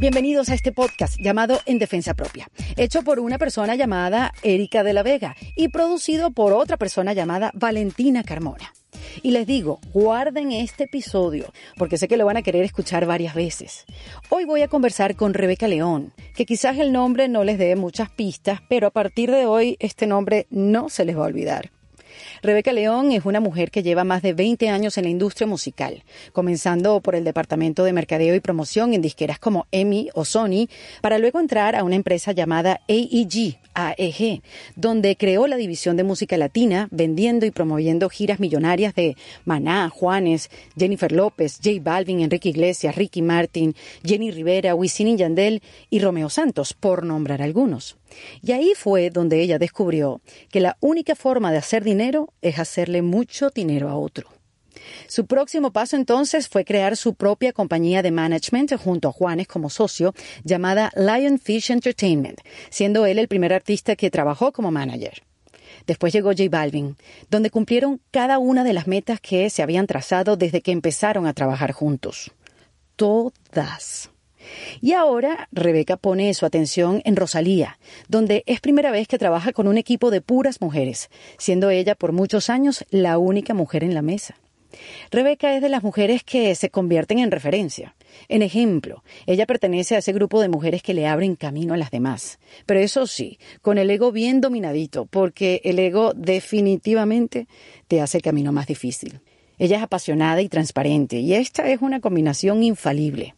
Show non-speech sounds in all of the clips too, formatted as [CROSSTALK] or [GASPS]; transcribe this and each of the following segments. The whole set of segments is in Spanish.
Bienvenidos a este podcast llamado En Defensa Propia, hecho por una persona llamada Erika de la Vega y producido por otra persona llamada Valentina Carmona. Y les digo, guarden este episodio, porque sé que lo van a querer escuchar varias veces. Hoy voy a conversar con Rebeca León, que quizás el nombre no les dé muchas pistas, pero a partir de hoy este nombre no se les va a olvidar. Rebeca León es una mujer que lleva más de 20 años en la industria musical, comenzando por el departamento de mercadeo y promoción en disqueras como EMI o Sony, para luego entrar a una empresa llamada AEG, AEG, donde creó la división de música latina, vendiendo y promoviendo giras millonarias de Maná, Juanes, Jennifer López, J Balvin, Enrique Iglesias, Ricky Martin, Jenny Rivera, Wisin y Yandel y Romeo Santos, por nombrar algunos. Y ahí fue donde ella descubrió que la única forma de hacer dinero es hacerle mucho dinero a otro. Su próximo paso entonces fue crear su propia compañía de management junto a Juanes como socio llamada Lionfish Entertainment, siendo él el primer artista que trabajó como manager. Después llegó J Balvin, donde cumplieron cada una de las metas que se habían trazado desde que empezaron a trabajar juntos. Todas. Y ahora Rebeca pone su atención en Rosalía, donde es primera vez que trabaja con un equipo de puras mujeres, siendo ella por muchos años la única mujer en la mesa. Rebeca es de las mujeres que se convierten en referencia. En ejemplo, ella pertenece a ese grupo de mujeres que le abren camino a las demás. Pero eso sí, con el ego bien dominadito, porque el ego definitivamente te hace el camino más difícil. Ella es apasionada y transparente, y esta es una combinación infalible.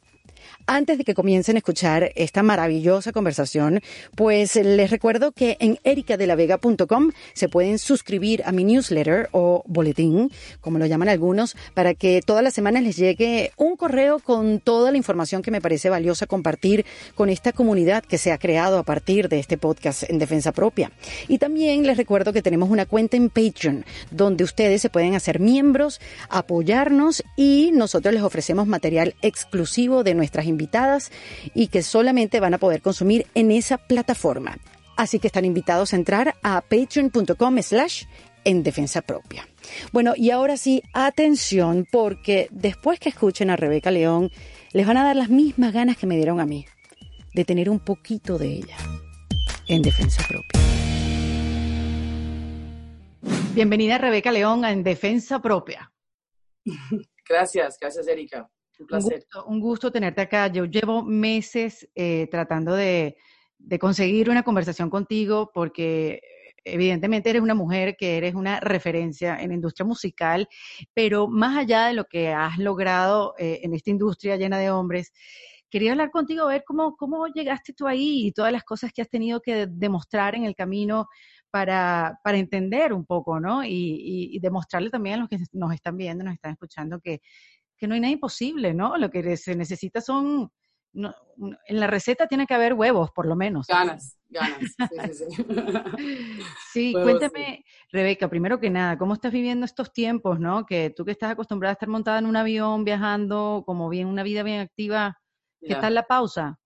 Antes de que comiencen a escuchar esta maravillosa conversación, pues les recuerdo que en ericadelavega.com se pueden suscribir a mi newsletter o boletín, como lo llaman algunos, para que todas las semanas les llegue un correo con toda la información que me parece valiosa compartir con esta comunidad que se ha creado a partir de este podcast en defensa propia. Y también les recuerdo que tenemos una cuenta en Patreon, donde ustedes se pueden hacer miembros, apoyarnos y nosotros les ofrecemos material exclusivo de nuestras invitadas y que solamente van a poder consumir en esa plataforma. Así que están invitados a entrar a patreon.com slash en defensa propia. Bueno, y ahora sí, atención, porque después que escuchen a Rebeca León, les van a dar las mismas ganas que me dieron a mí, de tener un poquito de ella en defensa propia. Bienvenida Rebeca León a En Defensa Propia. [LAUGHS] Gracias, gracias Erika. Un gusto, tenerte acá. Yo llevo meses eh, tratando de, conseguir una conversación contigo porque evidentemente eres una mujer que eres una referencia en la industria musical, pero más allá de lo que has logrado eh, en esta industria llena de hombres, quería hablar contigo, ver cómo, cómo llegaste tú ahí y todas las cosas que has tenido que demostrar en el camino para, para entender un poco, ¿no? Y, y, demostrarle también a los que nos están viendo, nos están escuchando, que, que no hay nada imposible, ¿no? Lo que se necesita son, en la receta tiene que haber huevos, por lo menos. Ganas, ganas. Sí, sí, [LAUGHS] sí. cuéntame, Rebeca, primero que nada, ¿cómo estás viviendo estos tiempos, no? Que tú que estás acostumbrada a estar montada en un avión, viajando, como bien, una vida bien activa, ¿qué tal la pausa?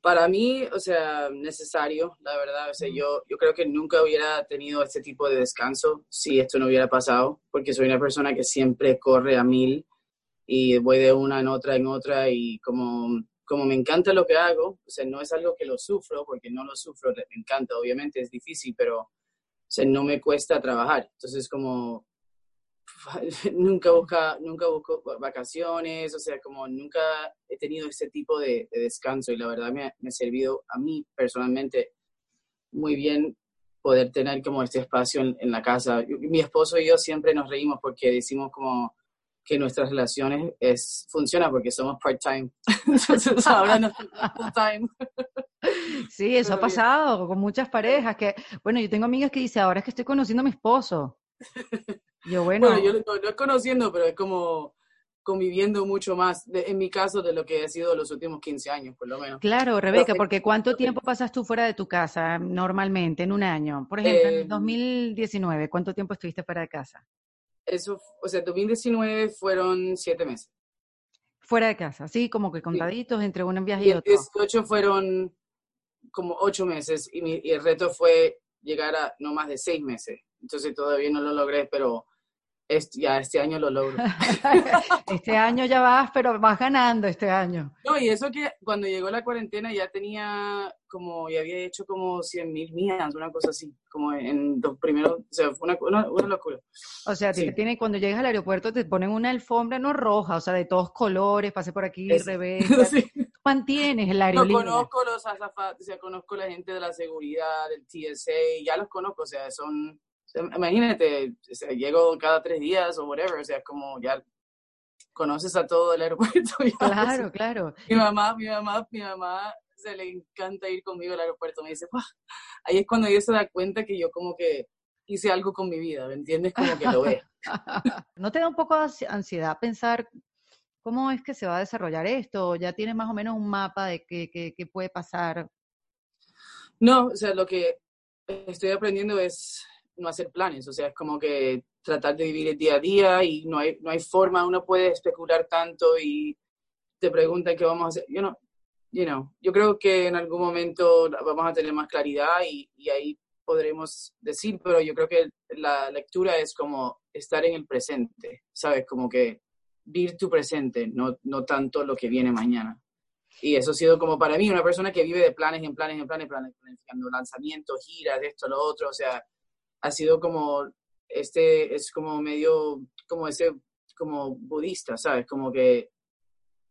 Para mí, o sea, necesario, la verdad. O sea, yo, yo creo que nunca hubiera tenido este tipo de descanso si esto no hubiera pasado, porque soy una persona que siempre corre a mil y voy de una en otra en otra y como, como me encanta lo que hago, o sea, no es algo que lo sufro, porque no lo sufro, me encanta, obviamente es difícil, pero o sea, no me cuesta trabajar. Entonces, como [LAUGHS] nunca, busca, nunca busco vacaciones, o sea, como nunca he tenido ese tipo de, descanso y la verdad me, me, ha servido a mí personalmente muy bien poder tener como este espacio en, en la casa. Mi esposo y yo siempre nos reímos porque decimos como que nuestras relaciones es, funciona porque somos part-time. [LAUGHS] Entonces ahora no full-time. Sí, eso ha pasado con muchas parejas que, bueno, yo tengo amigas que dicen, ahora es que estoy conociendo a mi esposo. [LAUGHS] Yo, bueno. bueno yo no, es conociendo, pero es como conviviendo mucho más, en mi caso, de lo que ha sido los últimos 15 años, por lo menos. Claro, Rebeca, porque ¿cuánto tiempo pasas tú fuera de tu casa normalmente en un año? Por ejemplo, en 2019, eh, ¿cuánto tiempo estuviste fuera de casa? Eso, o sea, 2019 fueron siete meses. Fuera de casa, sí, como que contaditos entre un viaje y, otro. 18 fueron como ocho meses y, el reto fue llegar a no más de seis meses. Entonces todavía no lo logré, pero ya este año lo logro. [LAUGHS] este año ya vas, pero vas ganando este año. No, y eso que cuando llegó la cuarentena ya tenía como, ya había hecho como 100 mil millas, una cosa así, como en los primeros, o sea, fue una, una, locura. O sea, tiene, cuando llegas al aeropuerto te ponen una alfombra no roja, o sea, de todos colores, pase por aquí, es, revés. [LAUGHS] mantienes el aerolínea. No conozco los azafatos, o sea, conozco la gente de la seguridad, del TSA, ya los conozco, o sea, son imagínate, o llego cada tres días o whatever, o sea, como ya conoces a todo el [LAUGHS] aeropuerto. claro, claro. Mi mamá, mi mamá, mi mamá se le encanta ir conmigo al aeropuerto. Me dice, ahí es cuando ella se da cuenta que yo como que hice algo con mi vida, ¿me entiendes? Como que lo ve. [LAUGHS] ¿No te da un poco de ansiedad pensar cómo es que se va a desarrollar esto? ¿Ya tienes más o menos un mapa de qué, qué, qué puede pasar? No, o sea, lo que estoy aprendiendo es no hacer planes, o sea, es como que tratar de vivir el día a día y no hay, no hay forma, uno puede especular tanto y te preguntan qué vamos a hacer. Yo no, you know, yo creo que en algún momento vamos a tener más claridad y, ahí podremos decir, pero yo creo que la lectura es como estar en el presente, ¿sabes? Como que vivir tu presente, no, no tanto lo que viene mañana. Y eso ha sido como para mí, una persona que vive de planes en planes en planes, planes, planificando lanzamientos, giras, esto, lo otro, o sea, ha sido como, este es como medio, como ese, como budista, ¿sabes? Como que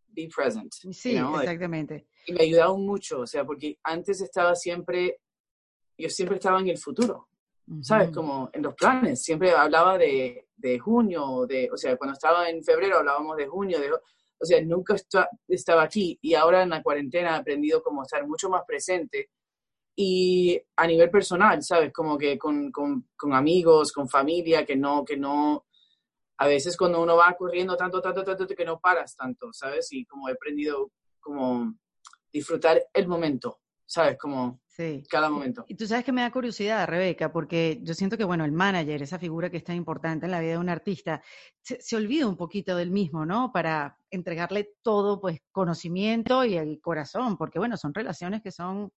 be present. Sí, exactamente. Y me ha ayudado mucho, o sea, porque antes estaba siempre, yo siempre estaba en el futuro, ¿sabes? Como en los planes, siempre hablaba de, de junio, de, o sea, cuando estaba en febrero hablábamos de junio, de, o sea, nunca estaba aquí y ahora en la cuarentena he aprendido como estar mucho más presente y a nivel personal, ¿sabes? Como que con, con, con, amigos, con familia, que no, que no, a veces cuando uno va corriendo tanto, tanto, tanto, que no paras tanto, ¿sabes? Y como he aprendido como disfrutar el momento, ¿sabes? Como sí. cada momento. Y tú sabes que me da curiosidad, Rebeca, porque yo siento que, bueno, el manager, esa figura que es tan importante en la vida de un artista, se, se olvida un poquito del mismo, ¿no? Para entregarle todo, pues, conocimiento y el corazón, porque, bueno, son relaciones que son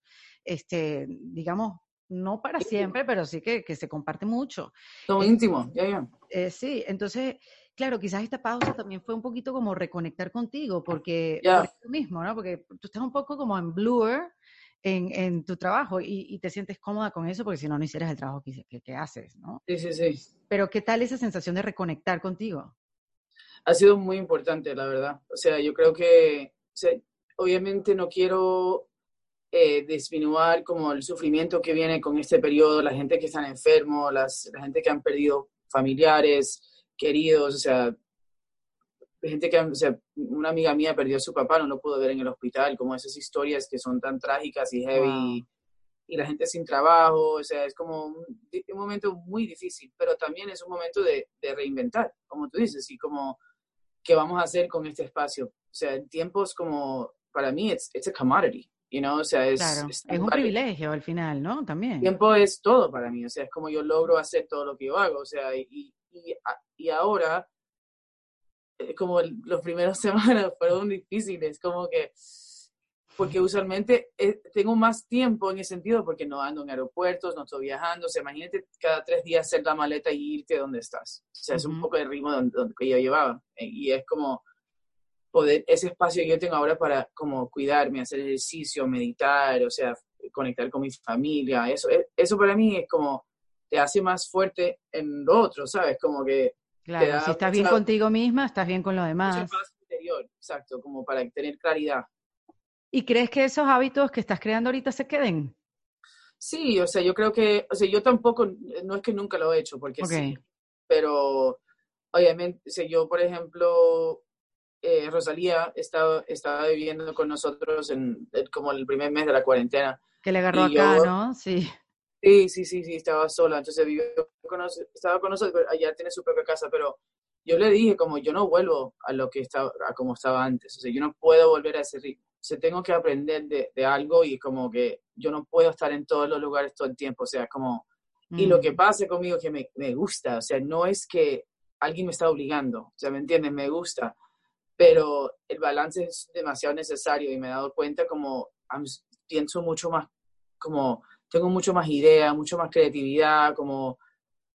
este, digamos, no para siempre, pero sí que, que se comparte mucho. Todo eh, íntimo, ya, ya. Eh, sí, entonces, claro, quizás esta pausa también fue un poquito como reconectar contigo, porque tú mismo, ¿no? Porque tú estás un poco como en blur en, en tu trabajo y, y, te sientes cómoda con eso, porque si no, no hicieras el trabajo que, que, que, haces, ¿no? Sí, sí, sí. Pero ¿qué tal esa sensación de reconectar contigo? Ha sido muy importante, la verdad. O sea, yo creo que, o sea, obviamente no quiero eh, disminuir como el sufrimiento que viene con este periodo, la gente que están enfermos, las, la gente que han perdido familiares, queridos, o sea, gente que, o sea, una amiga mía perdió a su papá, no lo pudo ver en el hospital, como esas historias que son tan trágicas y heavy, y la gente sin trabajo, o sea, es como un, un, momento muy difícil, pero también es un momento de, de, reinventar, como tú dices, y como, ¿qué vamos a hacer con este espacio? O sea, en tiempos como, para mí, it's, it's a commodity, You know, o sea, es, es, un privilegio al final, ¿no? También. tiempo es todo para mí, o sea, es como yo logro hacer todo lo que yo hago, o sea, y, y, y ahora, como los primeros [LAUGHS] semanas fueron difíciles, como que, porque usualmente eh, tengo más tiempo en ese sentido, porque no ando en aeropuertos, no estoy viajando, o sea, imagínate cada tres días hacer la maleta y irte donde estás, o sea, es un poco el ritmo que yo llevaba, eh, y es como poder, ese espacio que yo tengo ahora para como cuidarme, hacer ejercicio, meditar, o sea, conectar con mi familia, eso, eso para mí es como, te hace más fuerte en lo otro, ¿sabes? Como que... Claro, si estás bien contigo misma, estás bien con lo demás. interior, exacto, como para tener claridad. ¿Y crees que esos hábitos que estás creando ahorita se queden? Sí, o sea, yo creo que, o sea, yo tampoco, no es que nunca lo he hecho, porque sí, pero obviamente, o sea, yo, por ejemplo, eh, Rosalía estaba, estaba viviendo con nosotros en, como el primer mes de la cuarentena. Que le agarró acá, ¿no? Sí. Sí, sí, sí, sí, estaba sola, entonces vivió con, estaba con nosotros, allá tiene su propia casa, pero yo le dije como yo no vuelvo a lo que estaba, a como estaba antes, o sea, yo no puedo volver a ese ritmo, o sea, tengo que aprender de, de algo y como que yo no puedo estar en todos los lugares todo el tiempo, o sea, como, y lo que mm. pasa conmigo que me, me gusta, o sea, no es que alguien me está obligando, o sea, ¿me entiendes? Me gusta, pero el balance es demasiado necesario y me he dado cuenta como pienso mucho más, como tengo mucho más idea, mucho más creatividad, como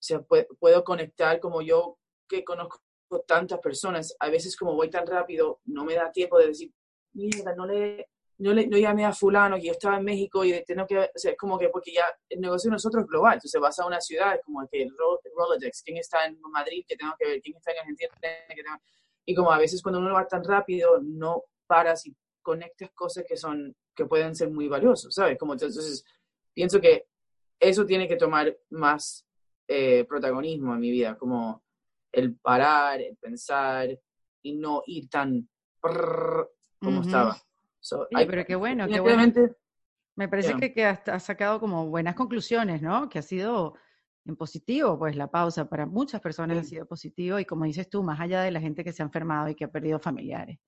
o sea, puedo, conectar como yo que conozco tantas personas, a veces como voy tan rápido, no me da tiempo de decir, mierda, no le, no, le, no llamé a fulano, que yo estaba en México y tengo que, o sea, es como que, porque ya el negocio de nosotros es global, entonces vas a una ciudad, como que el, Rolodex, quién está en Madrid, que tengo que ver, quién está en Argentina, que tengo, y como a veces cuando uno va tan rápido, no paras y conectas cosas que son, que pueden ser muy valiosos, ¿sabes? Como entonces, pienso que eso tiene que tomar más eh, protagonismo en mi vida, como el parar, el pensar y no ir tan como estaba. pero qué bueno, qué bueno. Me parece que, que has, sacado como buenas conclusiones, ¿no? Que ha sido en positivo, pues la pausa para muchas personas ha sido positivo y como dices tú, más allá de la gente que se ha enfermado y que ha perdido familiares.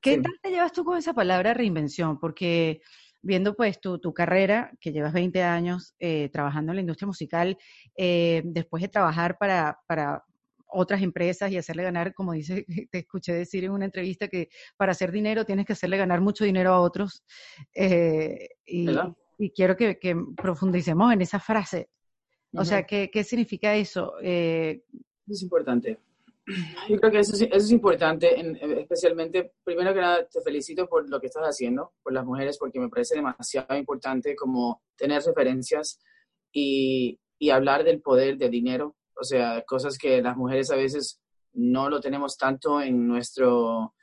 ¿Qué tal te llevas tú con esa palabra reinvención? Porque viendo pues tu, tu carrera, que llevas 20 años eh, trabajando en la industria musical, eh, después de trabajar para, para otras empresas y hacerle ganar, como dice, [LAUGHS] te escuché decir en una entrevista que para hacer dinero tienes que hacerle ganar mucho dinero a otros. Eh, y, y, quiero que, que, profundicemos en esa frase. O sea, ¿qué, ¿qué, significa eso? Eh, es importante. Yo creo que eso, eso es importante, en, especialmente, primero que nada, te felicito por lo que estás haciendo, por las mujeres, porque me parece demasiado importante como tener referencias y, y hablar del poder del dinero, o sea, cosas que las mujeres a veces no lo tenemos tanto en nuestro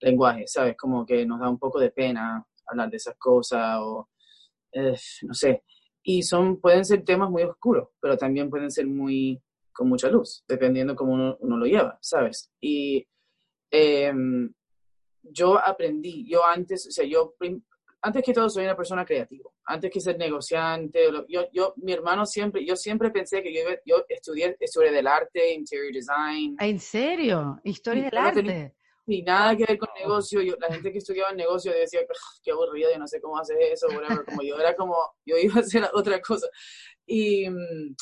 lenguaje, ¿sabes? Como que nos da un poco de pena hablar de esas cosas o, eh, no sé. Y son, pueden ser temas muy oscuros, pero también pueden ser muy con mucha luz, dependiendo cómo uno, lo lleva, ¿sabes? Y em, yo aprendí, yo antes, o sea, yo antes que todo soy una persona creativa, antes que ser negociante, yo, yo, mi hermano siempre, yo siempre pensé que yo, yo estudié historia del arte, interior design. ¿En serio? ¿Historia del arte? Ni nada que ver con negocio, yo, la gente que estudiaba en negocio decía, qué aburrido, yo no sé cómo hacer eso, whatever. como yo era como, yo iba a hacer otra cosa. Y, mm,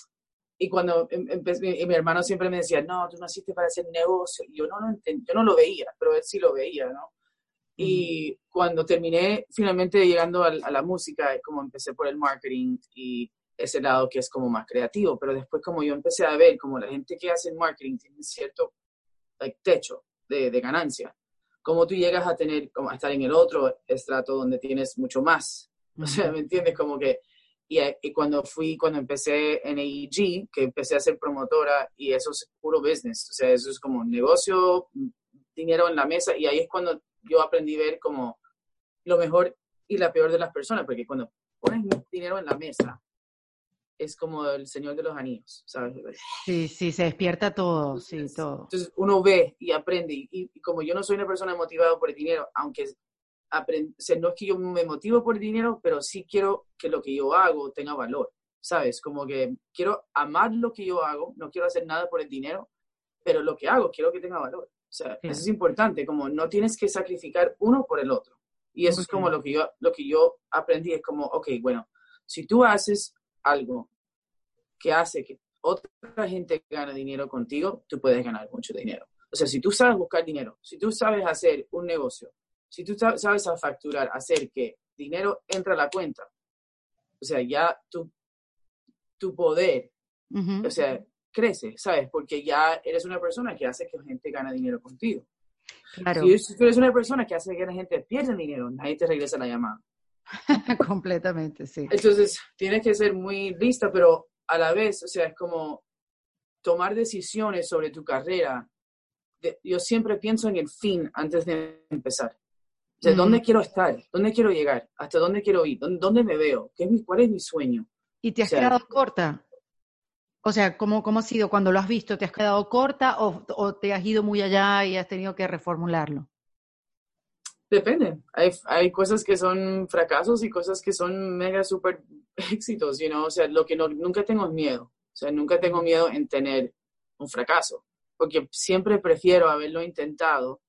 y cuando em, empecé, mi, hermano siempre me decía, no, tú naciste para hacer negocio. Y yo no lo yo no lo veía, pero él sí lo veía, ¿no? Y cuando terminé finalmente llegando a, a, la música, como empecé por el marketing y ese lado que es como más creativo, pero después como yo empecé a ver como la gente que hace el marketing tiene cierto like, techo de, de, ganancia, como tú llegas a tener, como a estar en el otro estrato donde tienes mucho más. [LAUGHS] O sea, ¿me entiendes? Como que y, y, cuando fui, cuando empecé en AEG, que empecé a ser promotora, y eso es puro business, o sea, eso es como negocio, dinero en la mesa, y ahí es cuando yo aprendí a ver como lo mejor y la peor de las personas, porque cuando pones dinero en la mesa, es como el Señor de los Anillos, ¿sabes? Sí, sí, se despierta todo, sí, todo. Entonces uno ve y aprende, y, y como yo no soy una persona motivada por el dinero, aunque no es que yo me motivo por el dinero, pero sí quiero que lo que yo hago tenga valor, ¿sabes? Como que quiero amar lo que yo hago, no quiero hacer nada por el dinero, pero lo que hago quiero que tenga valor. O sea, eso es importante, como no tienes que sacrificar uno por el otro. Y eso es como lo que, yo, lo que yo aprendí, es como, ok, bueno, si tú haces algo que hace que otra gente gane dinero contigo, tú puedes ganar mucho dinero. O sea, si tú sabes buscar dinero, si tú sabes hacer un negocio, si tú sabes a facturar, hacer que dinero entre a la cuenta, o sea, ya tu, tu poder, o sea, crece, ¿sabes? Porque ya eres una persona que hace que la gente gane dinero contigo. Claro. Si tú eres una persona que hace que la gente pierda dinero, nadie te regresa la llamada. [LAUGHS] Completamente, sí. Entonces, tienes que ser muy lista, pero a la vez, o sea, es como tomar decisiones sobre tu carrera. yo siempre pienso en el fin antes de empezar. ¿Dónde quiero estar? ¿Dónde quiero llegar? ¿Hasta dónde quiero ir? ¿Dónde, me veo? ¿Qué es mi, ¿Cuál es mi sueño? ¿Y te has quedado corta? O sea, ¿cómo, ¿cómo ha sido cuando lo has visto? ¿Te has quedado corta o, o, te has ido muy allá y has tenido que reformularlo? Depende. Hay, hay cosas que son fracasos y cosas que son mega super [LAUGHS] éxitos, you know? O sea, lo que no, nunca tengo miedo. O sea, nunca tengo miedo en tener un fracaso, porque siempre prefiero haberlo intentado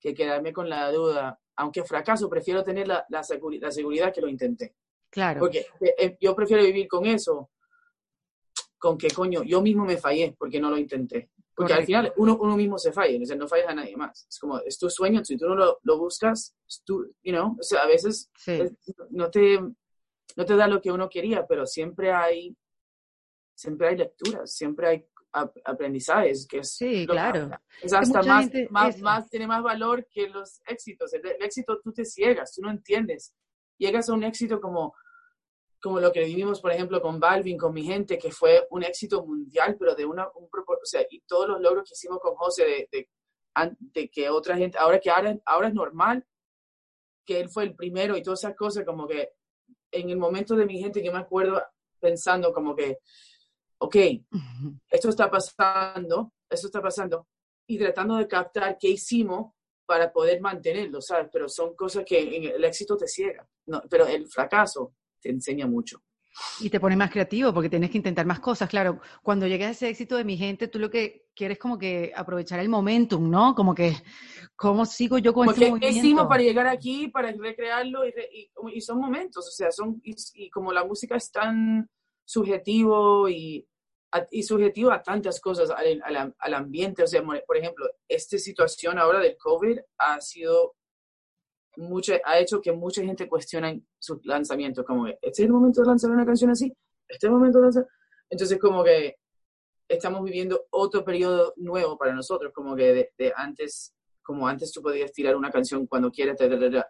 que quedarme con la duda aunque fracaso, prefiero tener la, la, seguridad que lo intenté. Claro. Porque eh, eh, yo prefiero vivir con eso, con que coño, yo mismo me fallé porque no lo intenté. Porque al final uno, uno mismo se falla, o sea, no fallas a nadie más. Es como, es tu sueño, si tú no lo, lo buscas, tú, you know, o sea, a veces no, te, no te da lo que uno quería, pero siempre hay, siempre hay lecturas, siempre hay aprendizajes, que es... Sí, claro. es hasta más, más, más, tiene más valor que los éxitos. El, éxito tú te ciegas, tú no entiendes. Llegas a un éxito como, como lo que vivimos, por ejemplo, con Balvin, con mi gente, que fue un éxito mundial, pero de una, un o sea, y todos los logros que hicimos con José, de, de, de que otra gente, ahora que ahora, ahora es normal, que él fue el primero y todas esas cosas, como que en el momento de mi gente que me acuerdo pensando como que, ok, esto está pasando, esto está pasando, y tratando de captar qué hicimos para poder mantenerlo, ¿sabes? Pero son cosas que el éxito te ciega, no, pero el fracaso te enseña mucho. Y te pone más creativo porque tienes que intentar más cosas. Claro, cuando llegas a ese éxito de mi gente, tú lo que quieres como que aprovechar el momentum, ¿no? Como que, ¿cómo sigo yo con este movimiento? hicimos para llegar aquí, para recrearlo? Y, y, son momentos, o sea, son, y, como la música es tan subjetivo y, y subjetivo a tantas cosas, al, al, al ambiente, o sea, por ejemplo, esta situación ahora del COVID ha sido ha hecho que mucha gente cuestione su lanzamiento, como que, ¿este es el momento de lanzar una canción así? ¿Este es el momento de lanzar? Entonces, como que estamos viviendo otro periodo nuevo para nosotros, como que de, antes, como antes tú podías tirar una canción cuando quieras,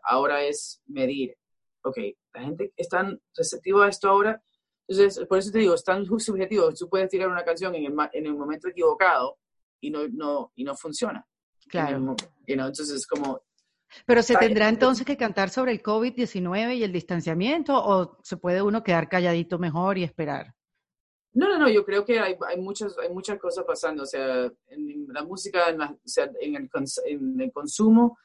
ahora es medir, ok, la gente está receptiva a esto ahora, entonces, por eso te digo, es tan [LAUGHS] subjetivo, tú puedes tirar una canción en el, en el momento equivocado y no, no, y no funciona. Claro. entonces, como pero se tendrá entonces que cantar sobre el COVID-19 y el distanciamiento o se puede uno quedar calladito mejor y esperar? No, no, no, yo creo que hay, hay, muchas, hay muchas cosas pasando, o sea, en la música, en, o sea, en, el, en el, consumo,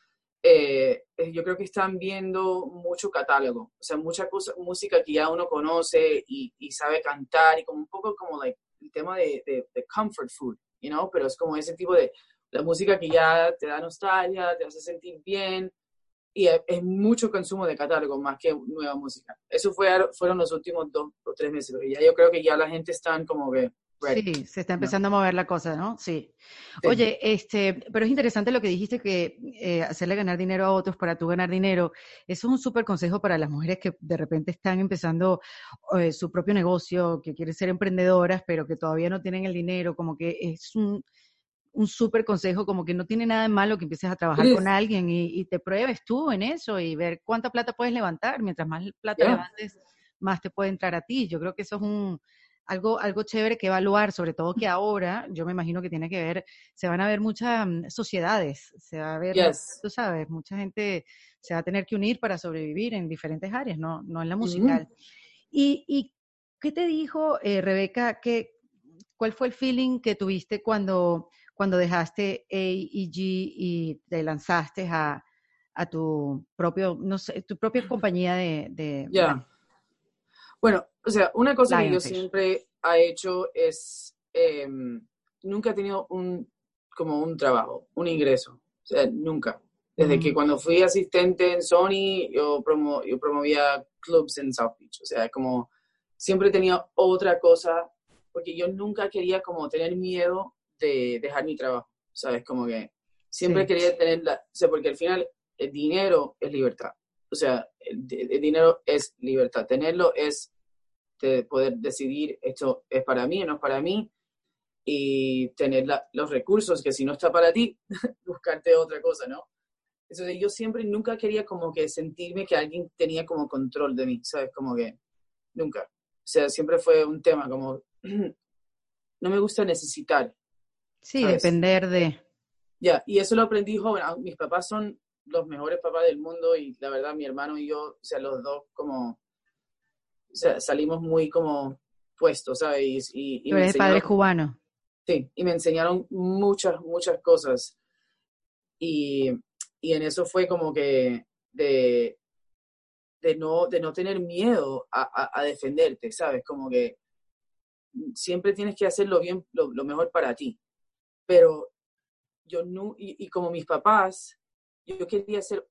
eh, eh, yo creo que están viendo mucho catálogo, o sea, mucha cosa, música que ya uno conoce y, y sabe cantar y como un poco como like, el tema de, de, de comfort food, you know, pero es como ese tipo de, la música que ya te da nostalgia, te hace sentir bien, y es, mucho consumo de catálogo más que nueva música. Eso fue, fueron los últimos dos o tres meses, pero ya yo creo que ya la gente está como que... Sí, se está empezando a mover la cosa, ¿no? Sí. Oye, este, pero es interesante lo que dijiste que eh, hacerle ganar dinero a otros para tú ganar dinero. Eso es un súper consejo para las mujeres que de repente están empezando eh, su propio negocio, que quieren ser emprendedoras, pero que todavía no tienen el dinero. Como que es un, un súper consejo, como que no tiene nada de malo que empieces a trabajar con alguien y, te pruebes tú en eso y ver cuánta plata puedes levantar. Mientras más plata levantes, más te puede entrar a ti. Yo creo que eso es un algo, algo chévere que evaluar, sobre todo que ahora, yo me imagino que tiene que ver, se van a ver muchas mm, sociedades, se va a ver, tú sabes, mucha gente se va a tener que unir para sobrevivir en diferentes áreas, no, no en la musical. y, ¿Y qué te dijo, eh, Rebeca, que, cuál fue el feeling que tuviste cuando cuando dejaste AEG y te lanzaste a, a tu propio, no sé, tu propia compañía de... Ya. Bueno, o sea, una cosa que yo siempre he hecho es, em, nunca he tenido un, como un trabajo, un ingreso, o sea, nunca. Desde que cuando fui asistente en Sony, yo, promo, yo promovía clubs en South Beach, o sea, como siempre tenía otra cosa, porque yo nunca quería como tener miedo de dejar mi trabajo, ¿sabes? Como que siempre quería tener la, o sea, porque al final el dinero es libertad, o sea, el, dinero es libertad, tenerlo es de poder decidir esto es para mí o no es para mí y tener los recursos que si no está para ti, [LAUGHS] buscarte otra cosa, ¿no? Entonces yo siempre, nunca quería como que sentirme que alguien tenía como control de mí, ¿sabes? Como que nunca. O sea, siempre fue un tema como, [CLEARS THROAT] no me gusta necesitar, Sí, depender de... Ya, y eso lo aprendí joven. Ah, mis papás son los mejores papás del mundo y la verdad mi hermano y yo, o sea, los dos como, sea, salimos muy como puestos, ¿sabes? Y, y, eres padre cubano. Sí, y me enseñaron muchas, muchas cosas. Y, y en eso fue como que de, de, no, de no tener miedo a, a, defenderte, ¿sabes? Como que siempre tienes que hacerlo bien, lo, lo mejor para ti pero yo no, y, como mis papás, yo quería ser,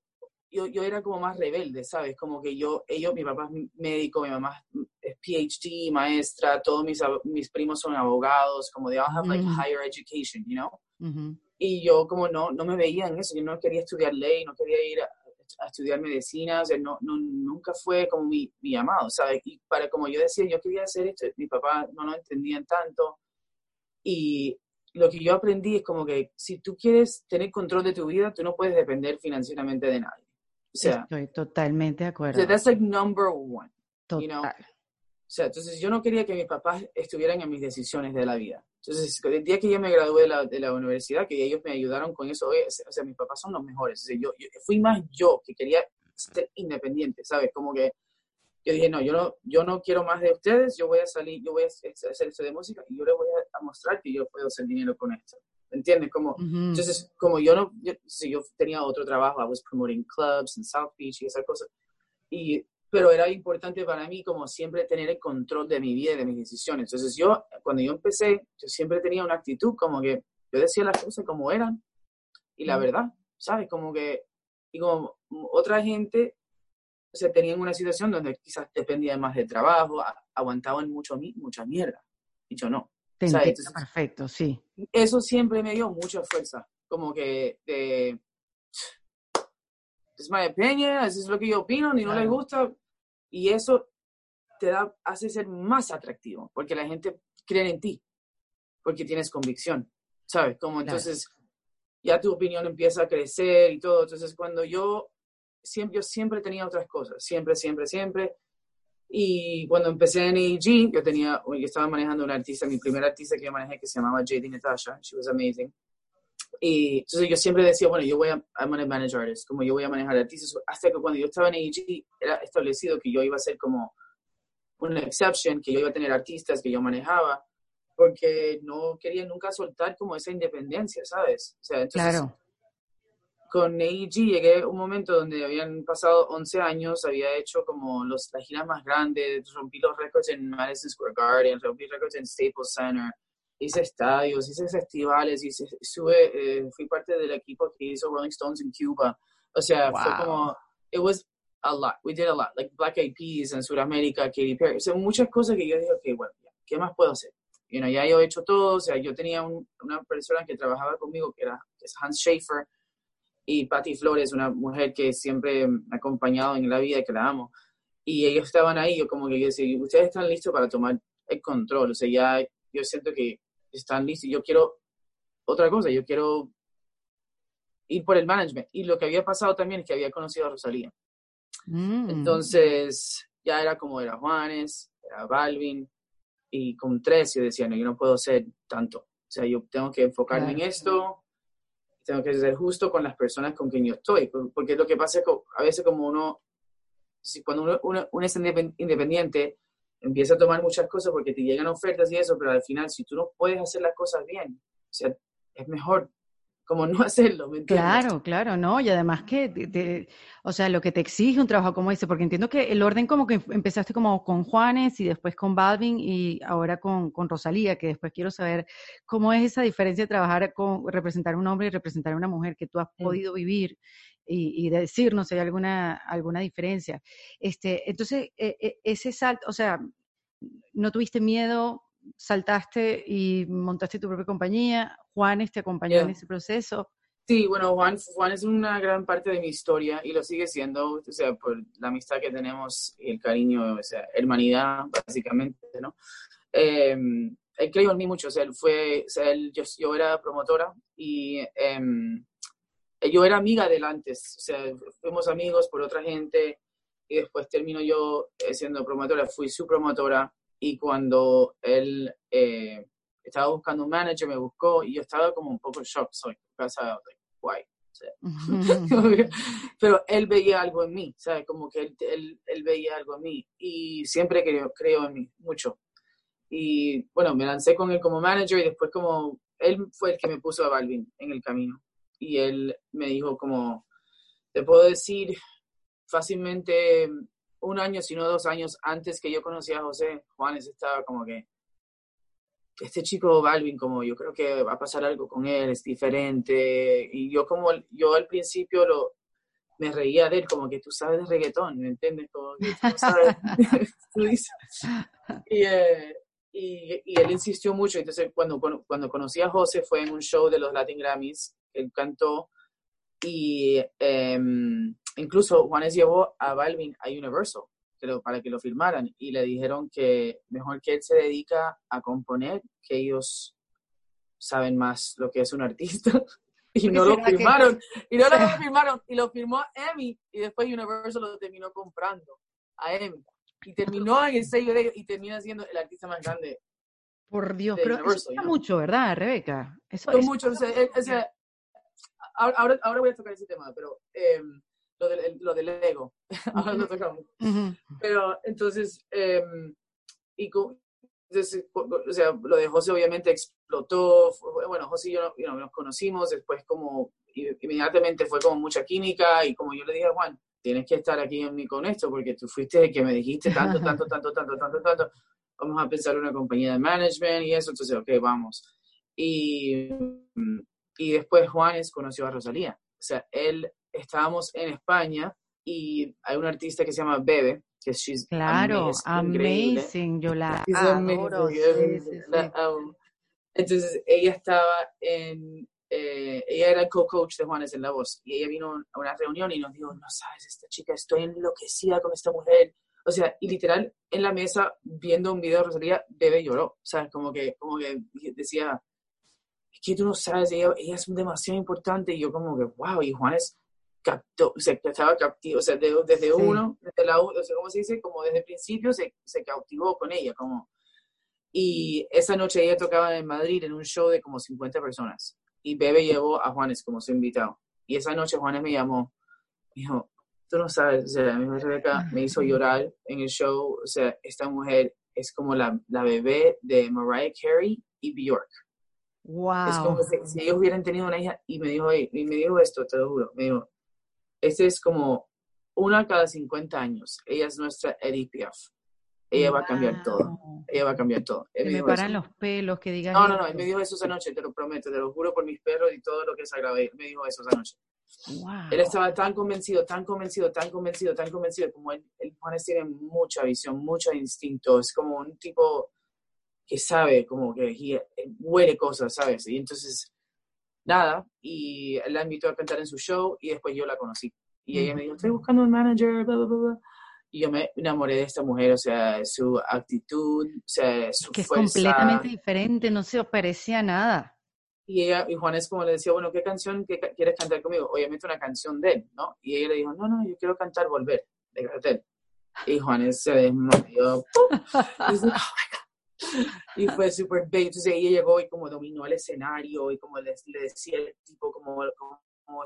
yo, yo, era como más rebelde, ¿sabes? Como que yo, ellos, mi papá es médico, mi mamá es PhD, maestra, todos mis, mis primos son abogados, como de all have like mm. higher education, you know? Y yo como no, no me veía en eso, yo no quería estudiar ley, no quería ir a, estudiar medicina, o sea, no, no, nunca fue como mi, mi llamado, ¿sabes? Y para como yo decía, yo quería hacer esto, mi papá no lo entendían tanto, Y lo que yo aprendí es como que si tú quieres tener control de tu vida, tú no puedes depender financieramente de nadie. O sea, Estoy totalmente de acuerdo. that's like number one. Total. You know? O sea, entonces yo no quería que mis papás estuvieran en mis decisiones de la vida. Entonces, el día que yo me gradué de la, de la universidad, que ellos me ayudaron con eso, o sea, mis papás son los mejores. O sea, yo, yo, fui más yo que quería ser independiente, ¿sabes? Como que yo dije, no, yo no, yo no quiero más de ustedes, yo voy a salir, yo voy a hacer esto de música y yo les voy a, mostrar que yo puedo hacer dinero con esto. ¿Entiendes? Como, Entonces, como yo no, yo, si yo tenía otro trabajo, I was promoting clubs en South Beach y esas cosas. Y pero era importante para mí como siempre tener el control de mi vida y de mis decisiones. Entonces yo, cuando yo empecé, yo siempre tenía una actitud como que yo decía las cosas como eran y la verdad, ¿sabes? Como que, y como otra gente se tenía en una situación donde quizás dependía más del trabajo, aguantaban mucho, mucha mierda, y yo no. Te Entonces, perfecto, sí. Eso siempre me dio mucha fuerza, como que de, es mi opinión, eso es lo que yo opino, ni no les gusta, y eso te da, hace ser más atractivo, porque la gente cree en ti, porque tienes convicción, ¿sabes? Como entonces ya tu opinión empieza a crecer y todo. Entonces cuando yo siempre, yo siempre tenía otras cosas, siempre, siempre, siempre. Y cuando empecé en AEG, yo tenía, yo estaba manejando una artista, mi primera artista que yo manejé que se llamaba JD Natasha, she was amazing. Y entonces yo siempre decía, bueno, yo voy a, I'm gonna artists, como yo voy a manejar artistas, hasta que cuando yo estaba en AEG era establecido que yo iba a ser como una exception, que yo iba a tener artistas que yo manejaba, porque no quería nunca soltar como esa independencia, ¿sabes? O sea, entonces, claro. Con AEG llegué a un momento donde habían pasado 11 años, había hecho como los, las giras más grandes, rompí los récords en Madison Square Garden, rompí récords en Staples Center, hice estadios, hice festivales, hice, eh, fui parte del equipo que hizo Rolling Stones en Cuba. O sea, fue como, it was a lot, we did a lot, like Black Eyed Peas en Sudamérica, Katy Perry, o sea, muchas cosas que yo dije, ok, bueno, ¿qué más puedo hacer? You know, ya yo he hecho todo, o sea, yo tenía una persona que trabajaba conmigo, que era que es Hans Schaefer, y Patty Flores, una mujer que siempre me ha acompañado en la vida y que la amo. Y ellos estaban ahí, yo como que yo decía, ustedes están listos para tomar el control, o sea, ya yo siento que están listos. Yo quiero otra cosa, yo quiero ir por el management. Y lo que había pasado también es que había conocido a Rosalía. Mm. Entonces, ya era como era Juanes, era Balvin, y con tres yo decía, no, yo no puedo ser tanto. O sea, yo tengo que enfocarme en esto, tengo que ser justo con las personas con quien yo estoy. Porque lo que pasa es que a veces como uno, si cuando uno, uno, uno es independiente, empieza a tomar muchas cosas porque te llegan ofertas y eso, pero al final, si tú no puedes hacer las cosas bien, o sea, es mejor como no hacerlo, ¿me entiendes? Claro, claro, ¿no? Y además que, o sea, lo que te exige un trabajo como ese, porque entiendo que el orden como que empezaste como con Juanes y después con Balvin y ahora con, con Rosalía, que después quiero saber cómo es esa diferencia de trabajar con representar a un hombre y representar a una mujer que tú has podido vivir y, y decirnos si hay alguna, alguna diferencia. Este, entonces, e, e, ese salto, o sea, no tuviste miedo, saltaste y montaste tu propia compañía, Juanes te acompañó en ese proceso. Sí, bueno, Juan, Juan es una gran parte de mi historia y lo sigue siendo, o sea, por la amistad que tenemos y el cariño, o sea, hermanidad, básicamente, ¿no? Eh, él creyó en mí mucho, o sea, él fue, o sea, él, yo, yo, era promotora y eh, yo era amiga de él antes, o sea, fuimos amigos por otra gente y después termino yo eh, siendo promotora, fui su promotora y cuando él eh, estaba buscando un manager me buscó y yo estaba como un poco en shock, soy casa guay. [LAUGHS] [LAUGHS] Pero él veía algo en mí, ¿sabes? Como que él, él, él, veía algo en mí y siempre creo, creo en mí, mucho. Y bueno, me lancé con él como manager y después como él fue el que me puso a Balvin en el camino y él me dijo como, te puedo decir fácilmente un año, si no dos años antes que yo conocía a José, Juanes estaba como que, este chico Balvin, como yo creo que va a pasar algo con él, es diferente. Y yo como, yo al principio lo, me reía de él, como que tú sabes de reggaetón, ¿me entiendes? Como que tú sabes, [LAUGHS] y, eh, y, y, él insistió mucho, entonces cuando, cuando conocí a José fue en un show de los Latin Grammys, él cantó y em, incluso Juanes llevó a Balvin a Universal para que lo firmaran y le dijeron que mejor que él se dedica a componer que ellos saben más lo que es un artista. [LAUGHS] y no lo firmaron, y no lo [LAUGHS] firmaron, y lo firmó Emmy, y después Universal lo terminó comprando a Emmy. Y terminó en el sello de ellos, y termina siendo el artista más grande. Por Dios, pero eso mucho, ¿verdad, Rebeca? Eso es mucho, o sea, ahora, ahora, voy a tocar ese tema, pero em, lo, del, lo del ego, [LAUGHS] ahora lo tocamos. Pero entonces, em, y o sea, lo de José obviamente explotó, bueno, José y yo nos conocimos, después como inmediatamente fue como mucha química y como yo le dije a Juan, tienes que estar aquí en mí con esto porque tú fuiste el que me dijiste tanto, tanto, tanto, tanto, tanto, tanto, vamos a pensar en una compañía de management y eso, entonces, ok, vamos. Y, y después Juanes conoció a Rosalía, o sea, él, estábamos en España y hay un artista que se llama Bebe, claro, amazing, yo la adoro. Entonces ella estaba en, eh, ella era el co-coach de Juanes en La Voz y ella vino a una reunión y nos dijo, no sabes, esta chica, estoy enloquecida con esta mujer. O sea, y literal en la mesa viendo un video de Rosalía, Bebe lloró. O sea, como que, como que decía, es que tú no sabes, ella, ella es demasiado importante y yo como que, wow, y Juanes captó, se estaba captivo, o sea, desde uno, desde la, o sea, ¿cómo se dice? Como desde el principio se, se cautivó con ella, como... Y esa noche ella tocaba en Madrid en un show de como 50 personas. Y Bebe llevó a Juanes como su invitado. Y esa noche Juanes me llamó, dijo, tú no sabes, o sea, mi Rebeca me hizo llorar en el show, o sea, esta mujer es como la, la bebé de Mariah Carey y Bjork. Wow. Es como si, ellos hubieran tenido una hija y me dijo, y me dijo esto, te lo juro, me dijo, este es como una cada 50 años. Ella es nuestra Edith Piaf. Ella va a cambiar todo. Ella va a cambiar todo. me, paran los pelos que digan. No, no, no. Él me dijo eso esa noche, te lo prometo, te lo juro por mis perros y todo lo que es sagrado. Él me dijo eso esa noche. Él estaba tan convencido, tan convencido, tan convencido, tan convencido, como él, el Juanes tiene mucha visión, mucho instinto, es como un tipo que sabe, como que huele cosas, ¿sabes? Y entonces nada, y la invitó a cantar en su show y después yo la conocí. Y ella me dijo, estoy buscando un manager, bla, bla, bla. Y yo me enamoré de esta mujer, o sea, su actitud, o sea, su Que es completamente diferente, no se parecía a nada. Y ella, y Juanes como le decía, bueno, ¿qué canción quieres cantar conmigo? Obviamente una canción de él, ¿no? Y ella le dijo, no, no, yo quiero cantar Volver, de Cartel. Y Juanes se desmayó. y dice, oh my God [LAUGHS] y fue súper bello. Entonces ella llegó y como dominó el escenario y como le, le decía el tipo como, como,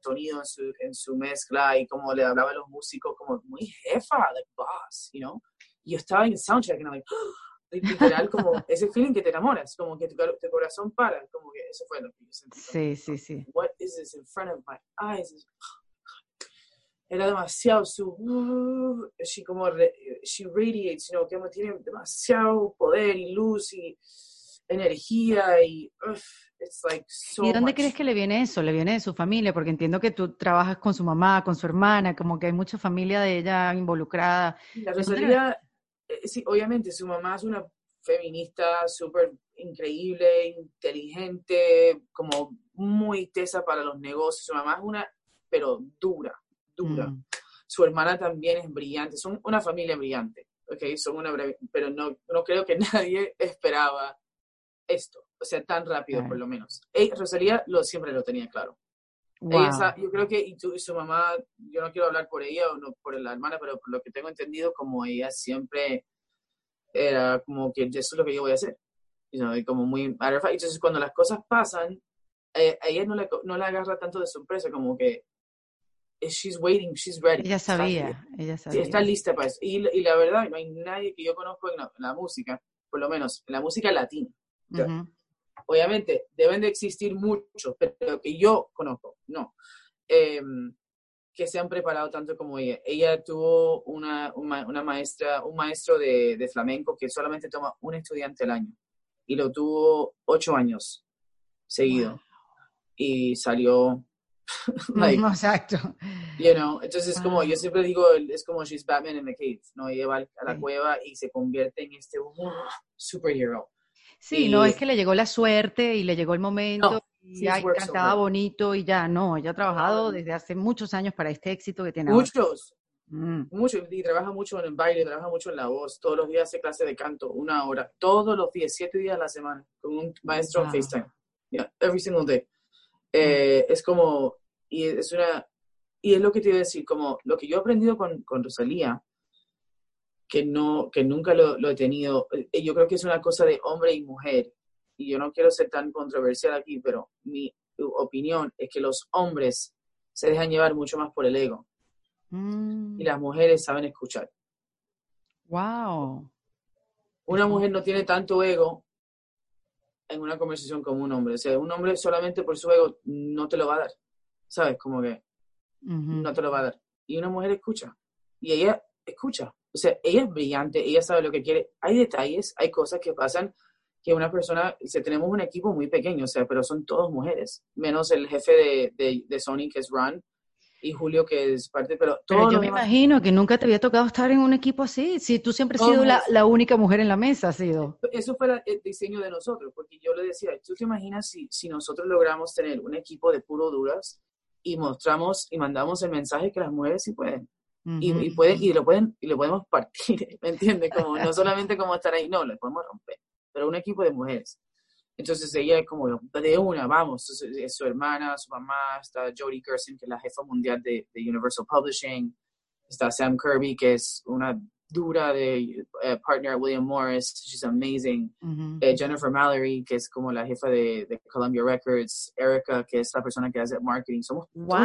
sonido en su, en su mezcla y como le hablaba a los músicos como muy jefa, like boss, you know. Y yo estaba en el soundcheck y [GASPS] like, literal como ese feeling que te enamoras, como que tu, tu, corazón para, como que eso fue lo que yo sentí. Sí, sí, sí. What is this in front of my eyes? Era demasiado su uh, she como she radiates you know, que tiene demasiado poder y luz y energía y it's like so ¿Y dónde crees que le viene eso? ¿Le viene de su familia? Porque entiendo que tú trabajas con su mamá, con su hermana, como que hay mucha familia de ella involucrada. La Rosalía, eh, sí, obviamente su mamá es una feminista súper increíble, inteligente, como muy tesa para los negocios. Su mamá es una, pero dura, dura. Mm. Su hermana también es brillante, son una familia brillante, ¿ok? Son una pero no, no creo que [LAUGHS] nadie esperaba esto, o sea, tan rápido por lo menos. Rosalía lo, siempre lo tenía claro. yo creo que y, su mamá, yo no quiero hablar por ella o no por la hermana, pero por lo que tengo entendido, como ella siempre era como que eso es lo que yo voy a hacer. y como muy Entonces, cuando las cosas pasan, eh, a ella no le, no le agarra tanto de sorpresa, como que she's waiting, she's ready. Ella sabía, ella sabía. Está lista para eso. Y, y, la verdad, no hay nadie que yo conozco en la, música, por lo menos en la música latina. Obviamente, deben de existir muchos, pero que yo conozco, no. Em, que se han preparado tanto como ella. Ella tuvo una, una, maestra, un maestro de, de, flamenco que solamente toma un estudiante al año. Y lo tuvo ocho años seguido. Y salió [LAUGHS] [LAUGHS] Exacto. You know, entonces es como, yo siempre digo, es como she's Batman in the cave, ¿no? Ella va a la cueva y se convierte en este uh, superhero. Sí, no es que le llegó la suerte y le llegó el momento y ya cantaba bonito y ya, no, ella ha trabajado desde hace muchos años para este éxito que tiene Muchos, Mm. Mucho, y trabaja mucho en el baile, trabaja mucho en la voz. Todos los días hace clase de canto, una hora. Todos los días, siete días a la semana, con un maestro en FaceTime. Yeah, every single day. Eh, es como, y es una, y es lo que te iba a decir, como lo que yo he aprendido con, con Rosalía, que, no, que nunca lo, lo, he tenido, eh, yo creo que es una cosa de hombre y mujer, y yo no quiero ser tan controversial aquí, pero mi opinión es que los hombres se dejan llevar mucho más por el ego. Y las mujeres saben escuchar. Wow. Una mujer no tiene tanto ego en una conversación como un hombre. O sea, un hombre solamente por su ego no te lo va a dar. ¿Sabes? Como que no te lo va a dar. Y una mujer escucha. Y ella escucha. O sea, ella es brillante, ella sabe lo que quiere. Hay detalles, hay cosas que pasan que una persona, o tenemos un equipo muy pequeño, o sea, pero son todos mujeres, menos el jefe de, de, de Sony, que es Ron, y Julio, que es parte, pero... Pero yo me imagino que nunca te había tocado estar en un equipo así, si tú siempre has sido la, la, única mujer en la mesa, has sido. Eso fue el diseño de nosotros, porque yo le decía, ¿tú te imaginas si, si nosotros logramos tener un equipo de puro duras y mostramos y mandamos el mensaje que las mujeres sí pueden? y, y, pueden, y lo pueden y lo podemos partir, [LAUGHS] ¿me entiendes? Como, no solamente como estar ahí, no, lo podemos romper pero un equipo de mujeres. Entonces ella es como de una, vamos, es, su hermana, su mamá, está Jodie Gerson, que es la jefa mundial de, Universal Publishing, está Sam Kirby, que es una dura de uh, partner William Morris, she's amazing, eh, Jennifer Mallory, que es como la jefa de, de, Columbia Records, Erica, que es la persona que hace marketing, somos... ¡Wow!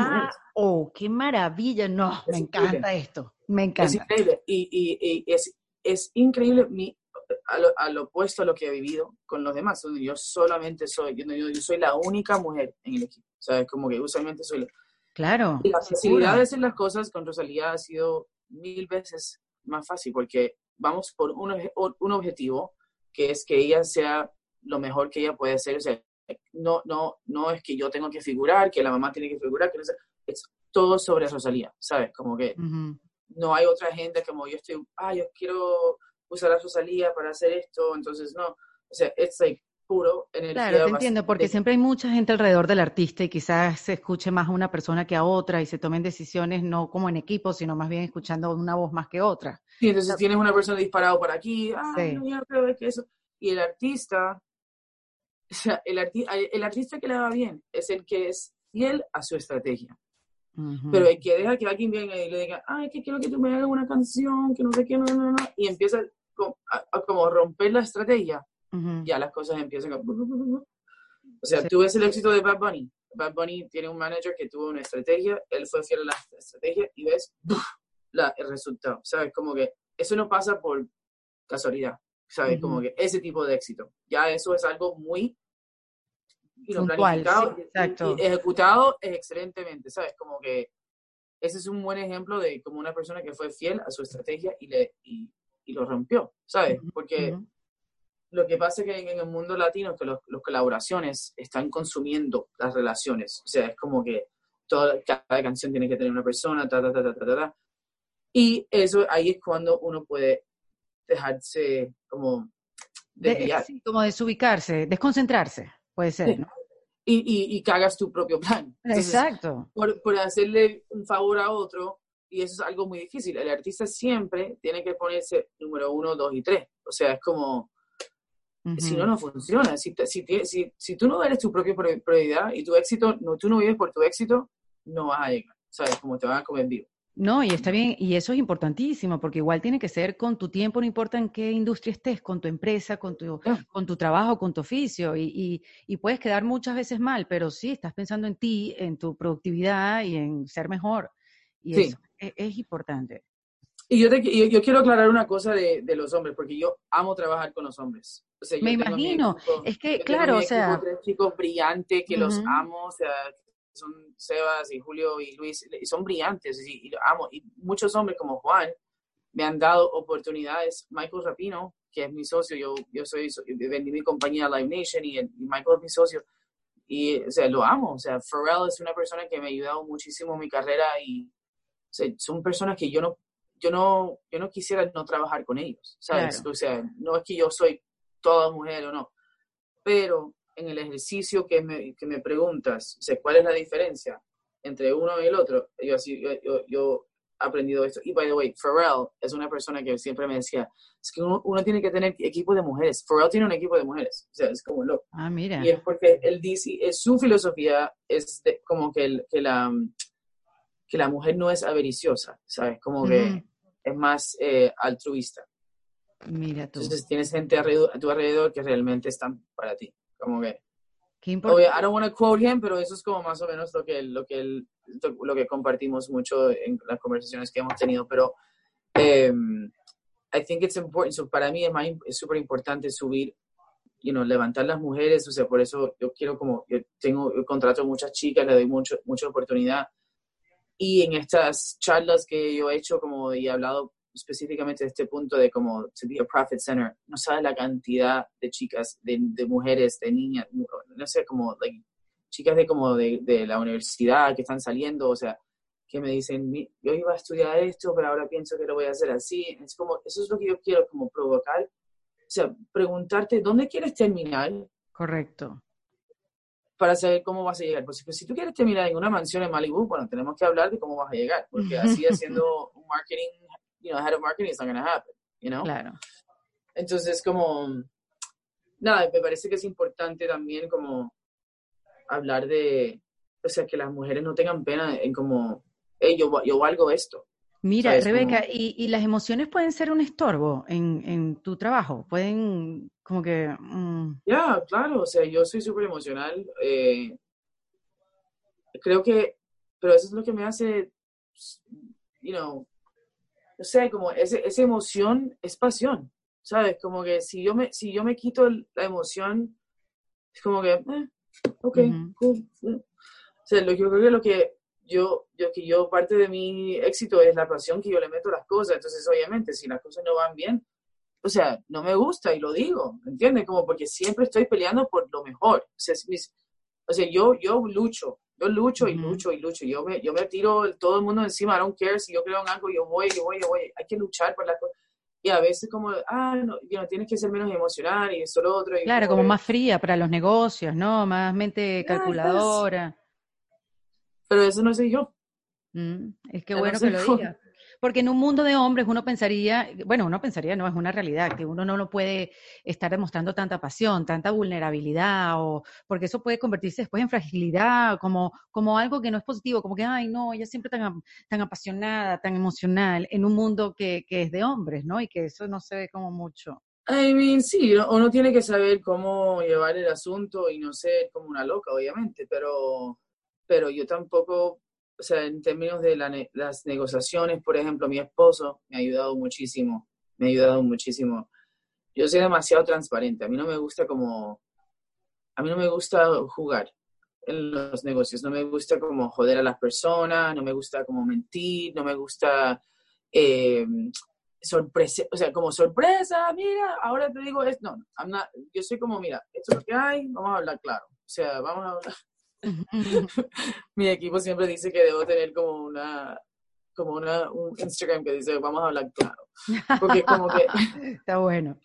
¡Oh, qué maravilla! No, me encanta esto, me encanta. Es increíble, y, y, y es, es increíble, mi, al, opuesto a lo que he vivido con los demás. Yo solamente soy, yo, yo, soy la única mujer en el equipo, ¿sabes? Como que usualmente soy la... Claro. Y la facilidad de hacer las cosas con Rosalía ha sido mil veces más fácil porque vamos por un, un objetivo que es que ella sea lo mejor que ella puede ser. O sea, no, no, no es que yo tengo que figurar, que la mamá tiene que figurar, que no sé, es todo sobre Rosalía, ¿sabes? Como que no hay otra gente como yo estoy, ah, yo quiero usar a Rosalía para hacer esto, entonces no, o sea, es like puro energía. Claro, te entiendo, porque siempre hay mucha gente alrededor del artista y quizás se escuche más a una persona que a otra y se tomen decisiones no como en equipo, sino más bien escuchando una voz más que otra. Sí, entonces tienes una persona disparado por aquí, ah, no, yo creo que eso, y el artista, o sea, el, el artista que le va bien es el que es fiel a su estrategia. Pero el que deja que alguien venga y le diga, ay, que quiero que tú me hagas una canción, que no sé qué, no, no, no, y empieza a, como romper la estrategia, ya las cosas empiezan a... O sea, tú ves el éxito de Bad Bunny. Bad Bunny tiene un manager que tuvo una estrategia, él fue fiel a la estrategia y ves la, el resultado. ¿Sabes? Como que eso no pasa por casualidad. ¿Sabes? Como que ese tipo de éxito. Ya eso es algo muy y planificado y, ejecutado excelentemente, ¿sabes? Como que ese es un buen ejemplo de como una persona que fue fiel a su estrategia y, le, y, y lo rompió, ¿sabes? Porque lo que pasa es que en, el mundo latino que las colaboraciones están consumiendo las relaciones, o sea, es como que toda, cada canción tiene que tener una persona, ta, ta, ta, ta, ta, ta, Y eso ahí es cuando uno puede dejarse como desviar. De, como desubicarse, desconcentrarse, puede ser, ¿no? Y, y, y cagas tu propio plan. Exacto. Por, por hacerle un favor a otro, y eso es algo muy difícil. El artista siempre tiene que ponerse número uno, dos y tres. O sea, es como, si no, no funciona. Si, si, si, si, tú no eres tu propia prioridad y tu éxito, no, tú no vives por tu éxito, no vas a llegar. ¿Sabes? Como te van a comer vivo. No, y está bien, y eso es importantísimo, porque igual tiene que ser con tu tiempo, no importa en qué industria estés, con tu empresa, con tu, con tu trabajo, con tu oficio, y, y, y, puedes quedar muchas veces mal, pero sí, estás pensando en ti, en tu productividad y en ser mejor. Y eso e, es, importante. Y yo, yo, quiero aclarar una cosa de, de, los hombres, porque yo amo trabajar con los hombres. Me imagino, es que, claro, o sea... Tres chicos brillantes que los amo, o sea, son Sebas y Julio y Luis, y son brillantes, y, los amo. Y muchos hombres como Juan me han dado oportunidades. Michael Rapino, que es mi socio, yo, yo soy, vendí mi compañía Live Nation y, y Michael es mi socio. Y, o sea, lo amo. O sea, Pharrell es una persona que me ha ayudado muchísimo en mi carrera y son personas que yo no, yo no, yo no quisiera no trabajar con ellos, ¿sabes? O sea, no es que yo soy toda mujer o no, pero en el ejercicio que me, que me preguntas, ¿cuál es la diferencia entre uno y el otro? Yo, así, yo, yo, aprendido esto. Y by the way, Pharrell es una persona que siempre me decía, es que uno, tiene que tener equipo de mujeres. Pharrell tiene un equipo de mujeres, o sea, es como loco. Ah, mira. Y es porque él dice, es, su filosofía es como que, que, la, que la mujer no es avariciosa, ¿sabes? Como que es más eh, altruista. Mira tú. Entonces tienes gente a tu alrededor que realmente están para ti. Como que Qué importante. I don't want to quote him, pero eso es como más o menos lo que, lo que, lo que compartimos mucho en las conversaciones que hemos tenido. Pero um, I think it's important. So para mí es súper importante subir, you know, levantar las mujeres. O sea, por eso yo quiero como, yo tengo, yo contrato muchas chicas, le doy mucho, mucha oportunidad. Y en estas charlas que yo he hecho como y he hablado específicamente de este punto de como to be a profit center, no sabes la cantidad de chicas, de, mujeres, de niñas, no sé, como like, chicas de como de, de, la universidad que están saliendo, o sea, que me dicen, yo iba a estudiar esto, pero ahora pienso que lo voy a hacer así. Es como, eso es lo que yo quiero como provocar. O sea, preguntarte, ¿dónde quieres terminar? Correcto. Para saber cómo vas a llegar. Pues, pues si tú quieres terminar en una mansión en Malibu, bueno, tenemos que hablar de cómo vas a llegar, porque así haciendo un marketing you know, head of marketing is not going to happen, you know? Claro. Entonces, como, nada, me parece que es importante también como hablar de, o sea, que las mujeres no tengan pena en como, hey, yo, yo valgo esto. Mira, Rebeca, ¿y, ¿y, las emociones pueden ser un estorbo en, en tu trabajo? Pueden, como que... Mm. Ya, claro, o sea, yo soy súper emocional. Eh, creo que, pero eso es lo que me hace, you know, no sé, como ese, esa emoción es pasión, ¿sabes? Como que si yo me, si yo me quito la emoción, es como que, eh, ok, cool. O sea, lo, yo creo que lo que yo, yo, que yo, parte de mi éxito es la pasión que yo le meto a las cosas. Entonces, obviamente, si las cosas no van bien, o sea, no me gusta y lo digo, ¿entiendes? Como porque siempre estoy peleando por lo mejor. O sea, o sea yo, yo lucho yo lucho y lucho y lucho. Yo me, yo me tiro todo el mundo encima. I don't care si yo creo en algo, yo voy, yo voy, yo voy. Hay que luchar por las cosas. Y a veces como, ah, no, tienes que ser menos emocional y eso lo otro. claro, como, más fría para los negocios, ¿no? Más mente calculadora. Pero eso no soy yo. Mm, es que bueno que lo diga. Porque en un mundo de hombres uno pensaría, bueno, uno pensaría, no, es una realidad, que uno no lo puede estar demostrando tanta pasión, tanta vulnerabilidad, o porque eso puede convertirse después en fragilidad, como, como algo que no es positivo, como que, ay, no, ella siempre tan, tan apasionada, tan emocional, en un mundo que, que es de hombres, ¿no? Y que eso no se ve como mucho. I mean, sí, uno tiene que saber cómo llevar el asunto y no ser como una loca, obviamente, pero, pero yo tampoco o sea, en términos de las negociaciones, por ejemplo, mi esposo me ha ayudado muchísimo, me ha ayudado muchísimo. Yo soy demasiado transparente, a mí no me gusta como, a mí no me gusta jugar en los negocios, no me gusta como joder a las personas, no me gusta como mentir, no me gusta eh, sorpresa, o sea, como sorpresa, mira, ahora te digo esto, no, yo soy como, mira, esto es lo que hay, vamos a hablar claro, o sea, vamos a hablar, [LAUGHS] Mi equipo siempre dice que debo tener como una como una, un Instagram que dice vamos a hablar claro. Porque como que... [LAUGHS] Está bueno.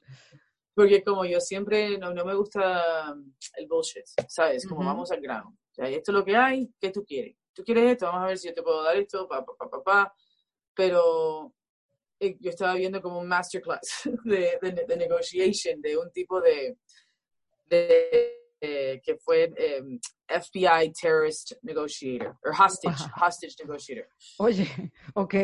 Porque como yo siempre no, no me gusta el bullshit, ¿sabes? Como vamos al grano. O sea, esto es lo que hay, ¿qué tú quieres? ¿Tú quieres esto? Vamos a ver si yo te puedo dar esto, pa, pa, pa, pa, Pero eh, yo estaba viendo como un masterclass [LAUGHS] de, de, de negotiation, de un tipo de, de eh, que fue eh, FBI Terrorist Negotiator, o Hostage, Hostage Negotiator. Oye, ok,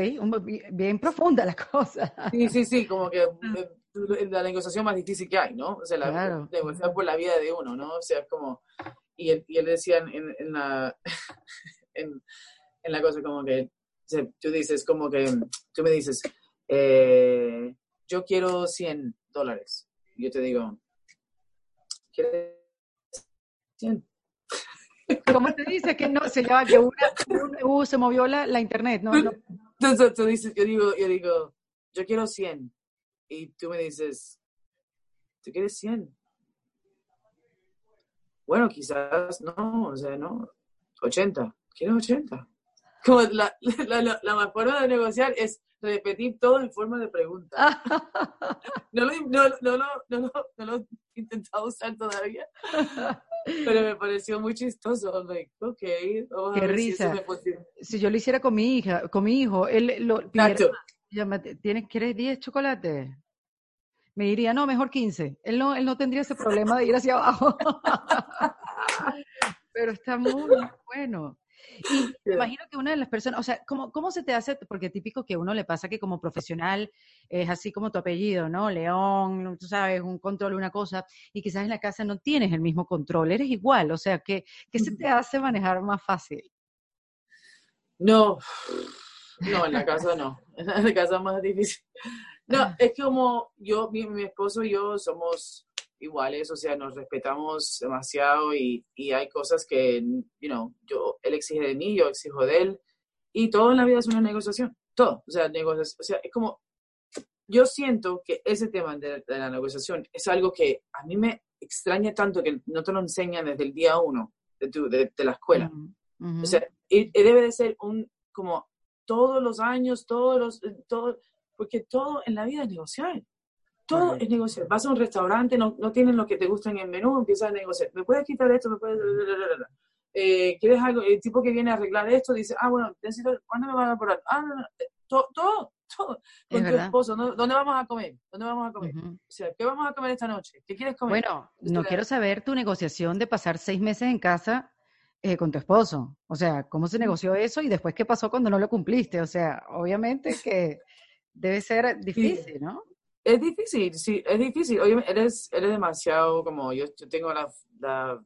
bien profunda la cosa. Sí, sí, sí, como que [LAUGHS] eh, la negociación más difícil que hay, ¿no? O sea, la negociar por la vida de uno, ¿no? O sea, es como, y él, y él decía en, en la, [LAUGHS] en, en, la cosa como que, tú dices como que, tú me dices, yo quiero 100 dólares. Yo te digo, ¿quieres ¿Cómo te dice que no se llama que una, uh, se movió la, la internet? No, no. Entonces tú dices, yo digo, yo digo, yo quiero 100. Y tú me dices, ¿tú quieres 100? Bueno, quizás no, o sea, no. 80. ¿Quieres 80? Como la, la, la, la forma de negociar es repetir todo en forma de pregunta. [LAUGHS] no, lo, no, no, no, no, no, lo he intentado usar todavía, Pero me pareció muy chistoso. Like, ok, Qué risa. Si, yo lo hiciera con mi hija, con mi hijo, él lo ¿tienes, ¿quieres 10 chocolates? Me diría, no, mejor 15. Él no, él no tendría ese problema de ir hacia abajo. [LAUGHS] Pero está muy bueno. Y [LAUGHS] me imagino que una de las personas, o sea, ¿cómo, ¿cómo se te hace? Porque típico que a uno le pasa que como profesional es así como tu apellido, ¿no? León, tú sabes, un control, una cosa, y quizás en la casa no tienes el mismo control, eres igual, o sea, ¿qué, qué se te [LAUGHS] hace manejar más fácil? No, no, en la casa no, [LAUGHS] en la casa más difícil. No, es como yo, mi, mi esposo y yo somos iguales, o sea, nos respetamos demasiado y, y, hay cosas que, you know, yo, él exige de mí, yo exijo de él, y todo en la vida es una negociación, todo, o sea, negociación, o sea, es como, yo siento que ese tema de, la negociación es algo que a mí me extraña tanto que no te lo enseñan desde el día uno de, tu, de, la escuela. O sea, y, debe de ser un, como todos los años, todos los, todo, porque todo en la vida es negociar. Todo es negociar. Vas a un restaurante, no, no tienen lo que te gusta en el menú, empiezas a negociar. ¿Me puedes quitar esto? ¿Me puedes...? Eh, ¿Quieres algo? El tipo que viene a arreglar esto dice, ah, bueno, necesito, ¿cuándo me van a parar? Ah, no, no. Eh, todo, todo, todo. Con tu esposo, ¿dónde vamos a comer? ¿Dónde vamos a comer? O sea, ¿qué vamos a comer esta noche? ¿Qué quieres comer? Bueno, no quiero saber tu negociación de pasar seis meses en casa eh, con tu esposo. O sea, ¿cómo se negoció eso y después qué pasó cuando no lo cumpliste? O sea, obviamente que debe ser difícil, ¿no? Es difícil, sí, es difícil. Oye, eres, eres demasiado como, yo, yo tengo la, la,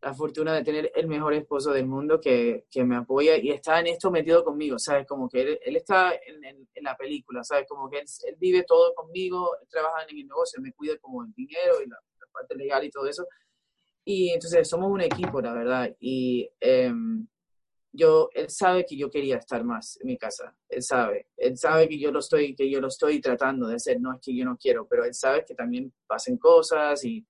la, fortuna de tener el mejor esposo del mundo que, que, me apoya y está en esto metido conmigo, ¿sabes? Como que él, él está en, en, la película, ¿sabes? Como que él, él, vive todo conmigo, él trabaja en el negocio, me cuida como el dinero y la, parte legal y todo eso. Y entonces somos un equipo, la verdad. Y eh, yo, él sabe que yo quería estar más en mi casa, él sabe, él sabe que yo lo estoy, que yo lo estoy tratando de hacer, no es que yo no quiero, pero él sabe que también pasen cosas y,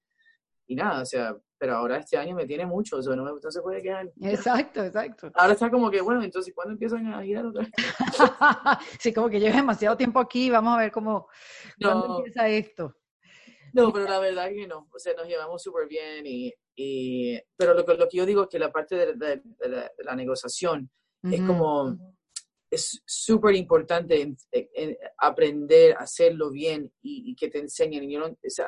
y nada, o sea, pero ahora este año me tiene mucho, o sea, no, no se puede quedar. Exacto, exacto. Ahora está como que, bueno, entonces, ¿cuándo empiezan a girar otra vez? sí, como que llevo demasiado tiempo aquí, vamos a ver cómo, ¿cuándo empieza esto? No, pero la verdad es que no, o sea, nos llevamos súper bien y, y, pero lo, lo, que yo digo es que la parte de, de, la, negociación es como, es súper importante aprender a hacerlo bien y, que te enseñen.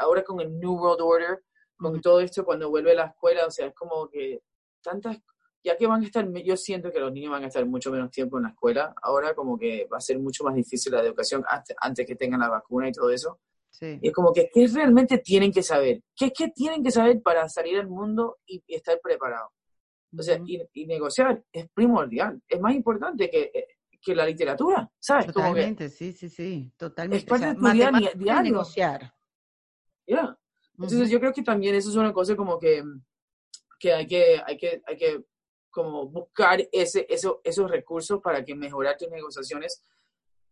Ahora con el New World Order, con todo esto, cuando vuelve a la escuela, o sea, es como que tantas, ya que van a estar, yo siento que los niños van a estar mucho menos tiempo en la escuela, ahora como que va a ser mucho más difícil la educación antes que tengan la vacuna y todo eso. Y es como que, ¿qué realmente tienen que saber? ¿Qué, ¿Qué tienen que saber para salir al mundo y, estar preparados? O sea, y, negociar es primordial, es más importante que, eh, que la literatura, ¿sabes? Totalmente, sí, sí, sí, totalmente. Es parte de tu día, diario. negociar. Ya. Entonces yo creo que también eso es una cosa como que, que hay que, hay que, hay que como buscar ese, eso, esos recursos para que mejorar tus negociaciones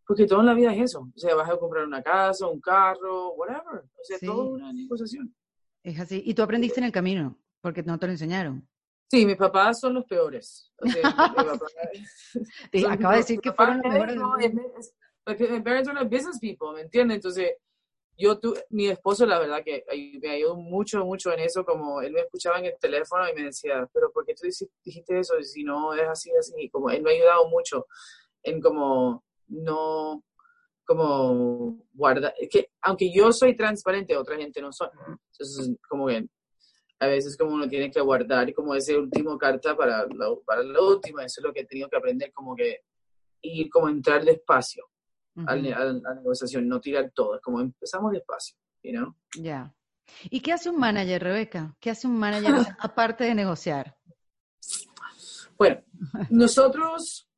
porque todo en la vida es eso. O sea, vas a comprar una casa, un carro, whatever. O sea, todo una negociación. Es así. Y tú aprendiste en el camino, porque no te lo enseñaron. Sí, mis papás son los peores. O sea, [LAUGHS] Acaba de decir que fueron los mejores. No, mis parents son los business people, ¿me entiendes? Entonces, yo, tu, mi esposo, la verdad que me ayudó mucho, mucho en eso, como él me escuchaba en el teléfono y me decía, pero ¿por qué tú dijiste eso? Si no es así, así, como él me ha ayudado mucho en como no como guardar, que aunque yo soy transparente, otra gente no son. Entonces, como que a veces como uno tiene que guardar como ese último carta para la, para la última, eso es lo que he tenido que aprender, como que ir como entrar despacio a, la, negociación, no tirar todo, es como empezamos despacio, you Ya. ¿Y qué hace un manager, Rebeca? ¿Qué hace un manager [LAUGHS] aparte de negociar? Bueno, nosotros,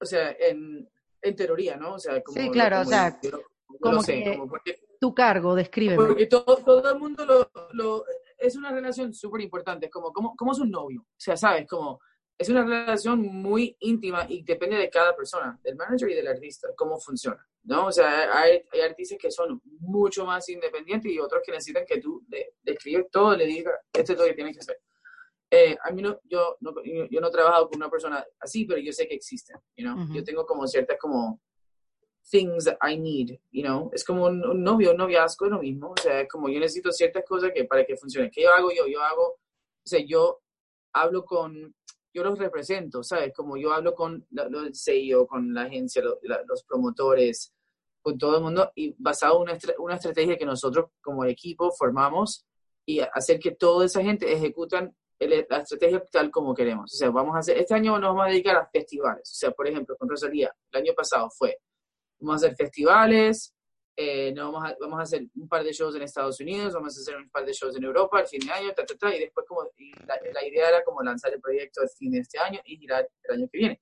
o sea, en, en teoría, ¿no? O sea, como, sí, claro, o sea, como, que tu cargo, describe. Porque todo, todo, el mundo lo, lo es una relación súper importante, como, como, como es un novio, o sea, sabes, como es una relación muy íntima y depende de cada persona, del manager y del artista, cómo funciona, ¿no? O sea, hay, hay artistas que son mucho más independientes y otros que necesitan que tú le, escribes todo, le digas, esto es lo que tienes que hacer. Eh, a mí no, yo, no, yo no he trabajado con una persona así, pero yo sé que existen, you know? Yo tengo como ciertas como things that I need, you know? Es como un, novio, un noviazgo es lo mismo, o sea, es como yo necesito ciertas cosas que para que funcione. ¿Qué yo hago yo? Yo hago o sea, yo hablo con, yo los represento, ¿sabes? Como yo hablo con el CEO, con la agencia, los promotores, con todo el mundo, y basado en una, una estrategia que nosotros como equipo formamos y hacer que toda esa gente ejecutan la estrategia tal como queremos. O sea, vamos a hacer, este año nos vamos a dedicar a festivales. O sea, por ejemplo, con Rosalía, el año pasado fue, vamos a hacer festivales, eh, no vamos, a, vamos a hacer un par de shows en Estados Unidos, vamos a hacer un par de shows en Europa al fin de año, ta, ta, ta, y después como, la, la, idea era como lanzar el proyecto al fin de este año y girar el año que viene.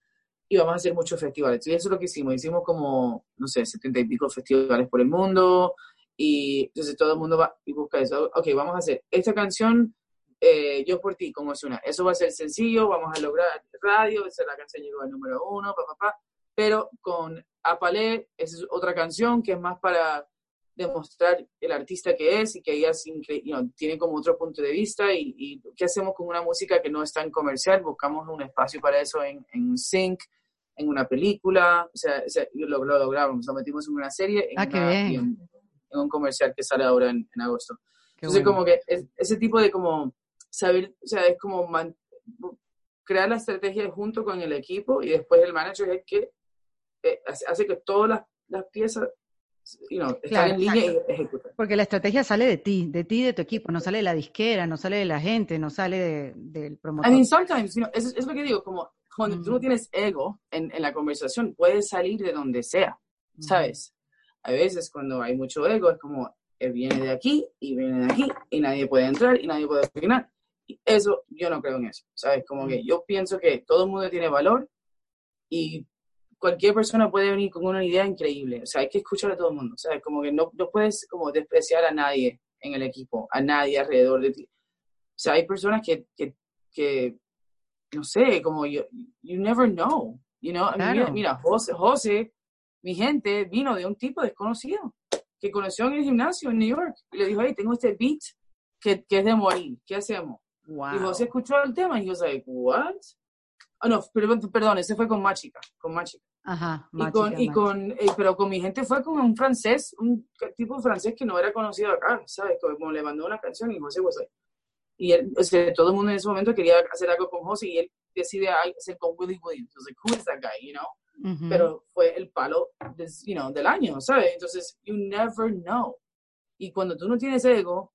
Y vamos a hacer muchos festivales. Y eso es lo que hicimos. Hicimos como, no sé, setenta y pico festivales por el mundo. Y entonces todo el mundo va y busca eso. Ok, vamos a hacer esta canción, eh, Yo por ti, con Osuna. Eso va a ser sencillo, vamos a lograr radio, esa la canción llegó al número uno, papá. Pero con Apalé, esa es otra canción que es más para demostrar el artista que es y que ella tiene como otro punto de vista y, y, qué hacemos con una música que no es tan comercial, buscamos un espacio para eso en, en Sync, en una película, o sea, lo, logramos, lo metimos en una serie en, ah, en, un comercial que sale ahora en, agosto. Entonces como que ese tipo de como saber, o sea, es como crear la estrategia junto con el equipo y después el manager es que eh, hace que todas las, las piezas you know, están en línea y ejecutan. Porque la estrategia sale de ti, de ti y de tu equipo, no sale de la disquera, no sale de la gente, no sale de, del promotor. I mean, sometimes, you know, es, es, lo que digo, como cuando tú no tienes ego en, en, la conversación, puedes salir de donde sea, ¿sabes? A veces cuando hay mucho ego es como, él viene de aquí y viene de aquí y nadie puede entrar y nadie puede opinar. Eso, yo no creo en eso, ¿sabes? Como que yo pienso que todo el mundo tiene valor y cualquier persona puede venir con una idea increíble. O sea, hay que escuchar a todo el mundo. Sea, como que no, no puedes como despreciar a nadie en el equipo, a nadie alrededor de ti. O sea, hay personas que, que, que no sé, como you, you never know. You know? mira, mira José, José, mi gente, vino de un tipo desconocido que conoció en el gimnasio en New York y le dijo, hey, tengo este beat que, que es de morir, ¿qué hacemos? Wow. Y José escuchó el tema y yo like, what? Oh, no, perdón, perdón, ese fue con Machica, con Machica. Ajá, y con, y con eh, pero con mi gente fue con un francés, un tipo francés que no era conocido acá, ¿sabes? Como le mandó una canción y José José. Y él, o sea, todo el mundo en ese momento quería hacer algo con José y él decide hacer con Willie Williams. Entonces, who is that guy, you know? Pero fue el palo you know, del año, ¿sabes? Entonces, you never know. Y cuando tú no tienes ego,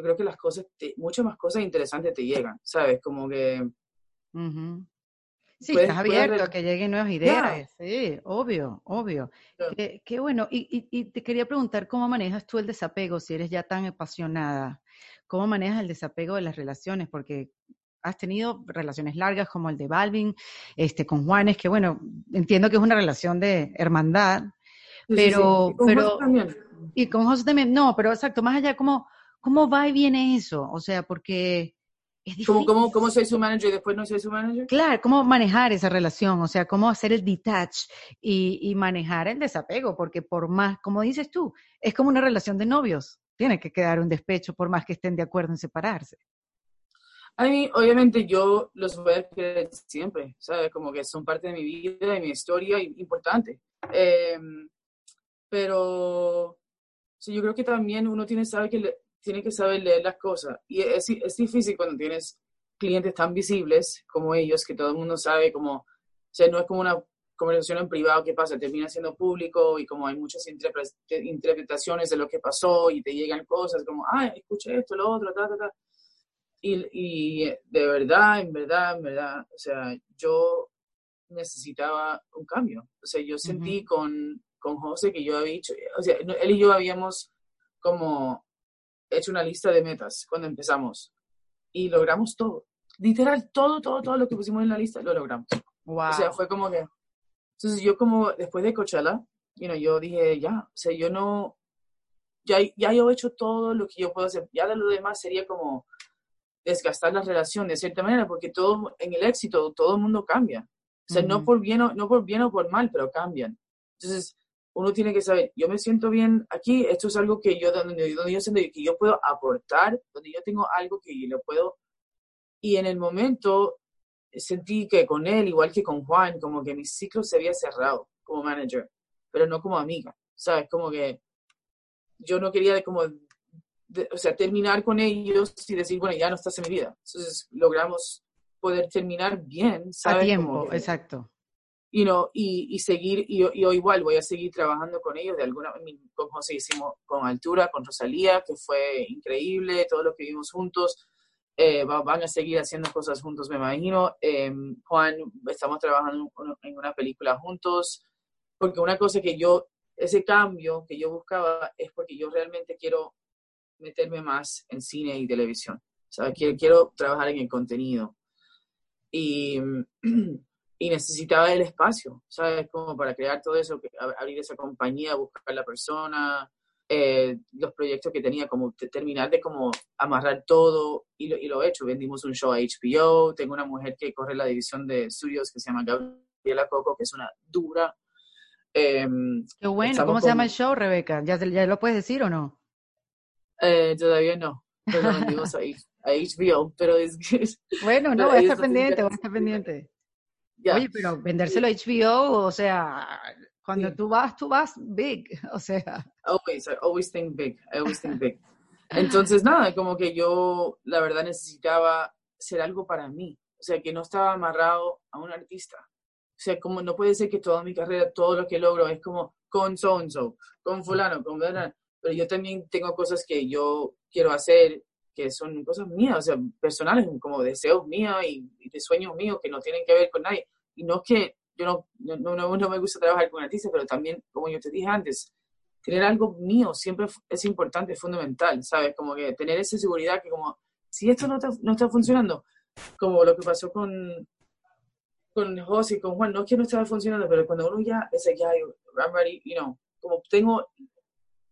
yo creo que las cosas, muchas más cosas interesantes te llegan, ¿sabes? Como que... Sí, estás abierto a que lleguen nuevas ideas. Sí, obvio, obvio. Qué, bueno. Y, y, te quería preguntar, ¿cómo manejas tú el desapego si eres ya tan apasionada? ¿Cómo manejas el desapego de las relaciones? Porque has tenido relaciones largas como el de Balvin, este, con Juanes, que bueno, entiendo que es una relación de hermandad, pero... Y con pero José también. Y con José también, no, pero exacto, más allá, ¿cómo, cómo va y viene eso? O sea, porque ¿Cómo, cómo, ¿Cómo soy su manager y después no soy su manager? Claro, cómo manejar esa relación, o sea, cómo hacer el detach y, y, manejar el desapego, porque por más, como dices tú, es como una relación de novios, tiene que quedar un despecho por más que estén de acuerdo en separarse. A mí, obviamente, yo los voy a querer siempre, ¿sabes? Como que son parte de mi vida y mi historia importante. Eh, pero sí, yo creo que también uno tiene sabe que le, tiene que saber leer las cosas. Y es, es difícil cuando tienes clientes tan visibles como ellos, que todo el mundo sabe como, o sea, no es como una conversación en privado que pasa, termina siendo público y como hay muchas interpretaciones de lo que pasó y te llegan cosas como, ay, escuché esto, lo otro, ta, ta, ta. Y, y de verdad, en verdad, en verdad, o sea, yo necesitaba un cambio. O sea, yo sentí con, con José que yo había dicho, o sea, él y yo habíamos como hecho una lista de metas cuando empezamos y logramos todo. Literal, todo, todo, todo lo que pusimos en la lista lo logramos. Wow. O sea, fue como que... Entonces yo como después de Coachella, you know, yo dije, ya, o sea, yo no... Ya, ya yo he hecho todo lo que yo puedo hacer. Ya de lo demás sería como desgastar la relación de cierta manera, porque todo en el éxito todo el mundo cambia. O sea, no, por bien o, no por bien o por mal, pero cambian. Entonces, uno tiene que saber, yo me siento bien aquí, esto es algo que yo, donde, donde yo siento que yo puedo aportar, donde yo tengo algo que yo puedo, y en el momento sentí que con él, igual que con Juan, como que mi ciclo se había cerrado como manager, pero no como amiga, ¿sabes? Como que yo no quería como o sea, terminar con ellos y decir, bueno, ya no estás en mi vida. Entonces logramos poder terminar bien, ¿sabes? A tiempo, exacto. You know, y, y seguir, y yo, igual voy a seguir trabajando con ellos de alguna con José hicimos con Altura, con Rosalía, que fue increíble, todo lo que vimos juntos. Eh, van a seguir haciendo cosas juntos, me imagino. Em, Juan, estamos trabajando en una película juntos, porque una cosa que yo, ese cambio que yo buscaba es porque yo realmente quiero meterme más en cine y televisión. ¿sabes? Quiero, quiero trabajar en el contenido. Y, [CLEARS THROAT] y, necesitaba el espacio, ¿sabes? Como para crear todo eso, abrir esa compañía, buscar la persona, eh, los proyectos que tenía, como terminar de como amarrar todo y lo, y lo he hecho. Vendimos un show a HBO, tengo una mujer que corre la división de estudios que se llama Gabriela Coco, que es una dura. Em, Qué bueno, ¿cómo se llama el show, Rebeca? ¿Ya, ¿Ya lo puedes decir o no? Eh, todavía no, pero lo vendimos a, [LAUGHS] HBO, pero es que... Bueno, no, [LAUGHS] voy a estar pendiente, voy a estar pendiente. Oye, pero vendérselo a HBO, o sea, cuando tú vas, tú vas big, [LAUGHS] o sea. Always, I always think big, I always think big. Entonces, nada, como que yo, la verdad, necesitaba ser algo para mí, o sea, que no estaba amarrado a un artista. O sea, como no puede ser que toda mi carrera, todo lo que logro es como con so, -so con fulano, con fulano pero yo también tengo cosas que yo quiero hacer que son cosas mías, o sea, personales, como deseos míos y, de sueños míos que no tienen que ver con nadie. Y no es que yo no, no, no, no me gusta trabajar con artistas, pero también, como yo te dije antes, tener algo mío siempre es importante, es fundamental, ¿sabes? Como que tener esa seguridad que como, si esto no está, no está funcionando, como lo que pasó con, con José y con Juan, no es que no estaba funcionando, pero cuando uno ya es ya, I'm ready, you know, como tengo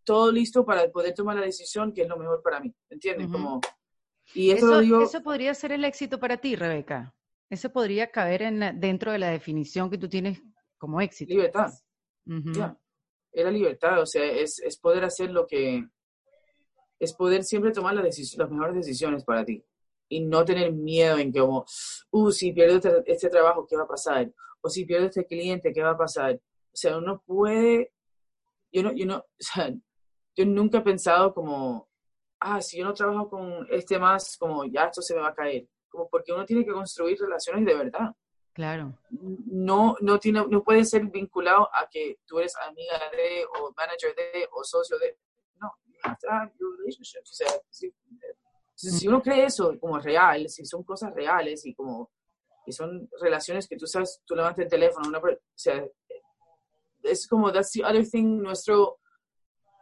todo listo para poder tomar la decisión que es lo mejor para mí, ¿entiendes? Como, y eso, eso podría ser el éxito para ti, Rebeca. Eso podría caber en dentro de la definición que tú tienes como éxito. Libertad. Era libertad, o sea, es, es, poder hacer lo que... Es poder siempre tomar la las mejores decisiones para ti y no tener miedo en que como, uh, si pierdo este, este, trabajo, ¿qué va a pasar? O si pierdo este cliente, ¿qué va a pasar? O sea, uno puede, yo no, yo no, [LAUGHS] o sea, yo nunca he pensado como, ah, si yo no trabajo con este más, como ya esto se me va a caer. Como porque uno tiene que construir relaciones de verdad. Claro. No, no, tiene, no puede ser vinculado a que tú eres amiga de, o manager de, o socio de. No, relationships. O sea, si, si uno cree eso como real, si son cosas reales y como y son relaciones que tú sabes, tú levantas el teléfono, una, o sea, es como, that's the other thing, nuestro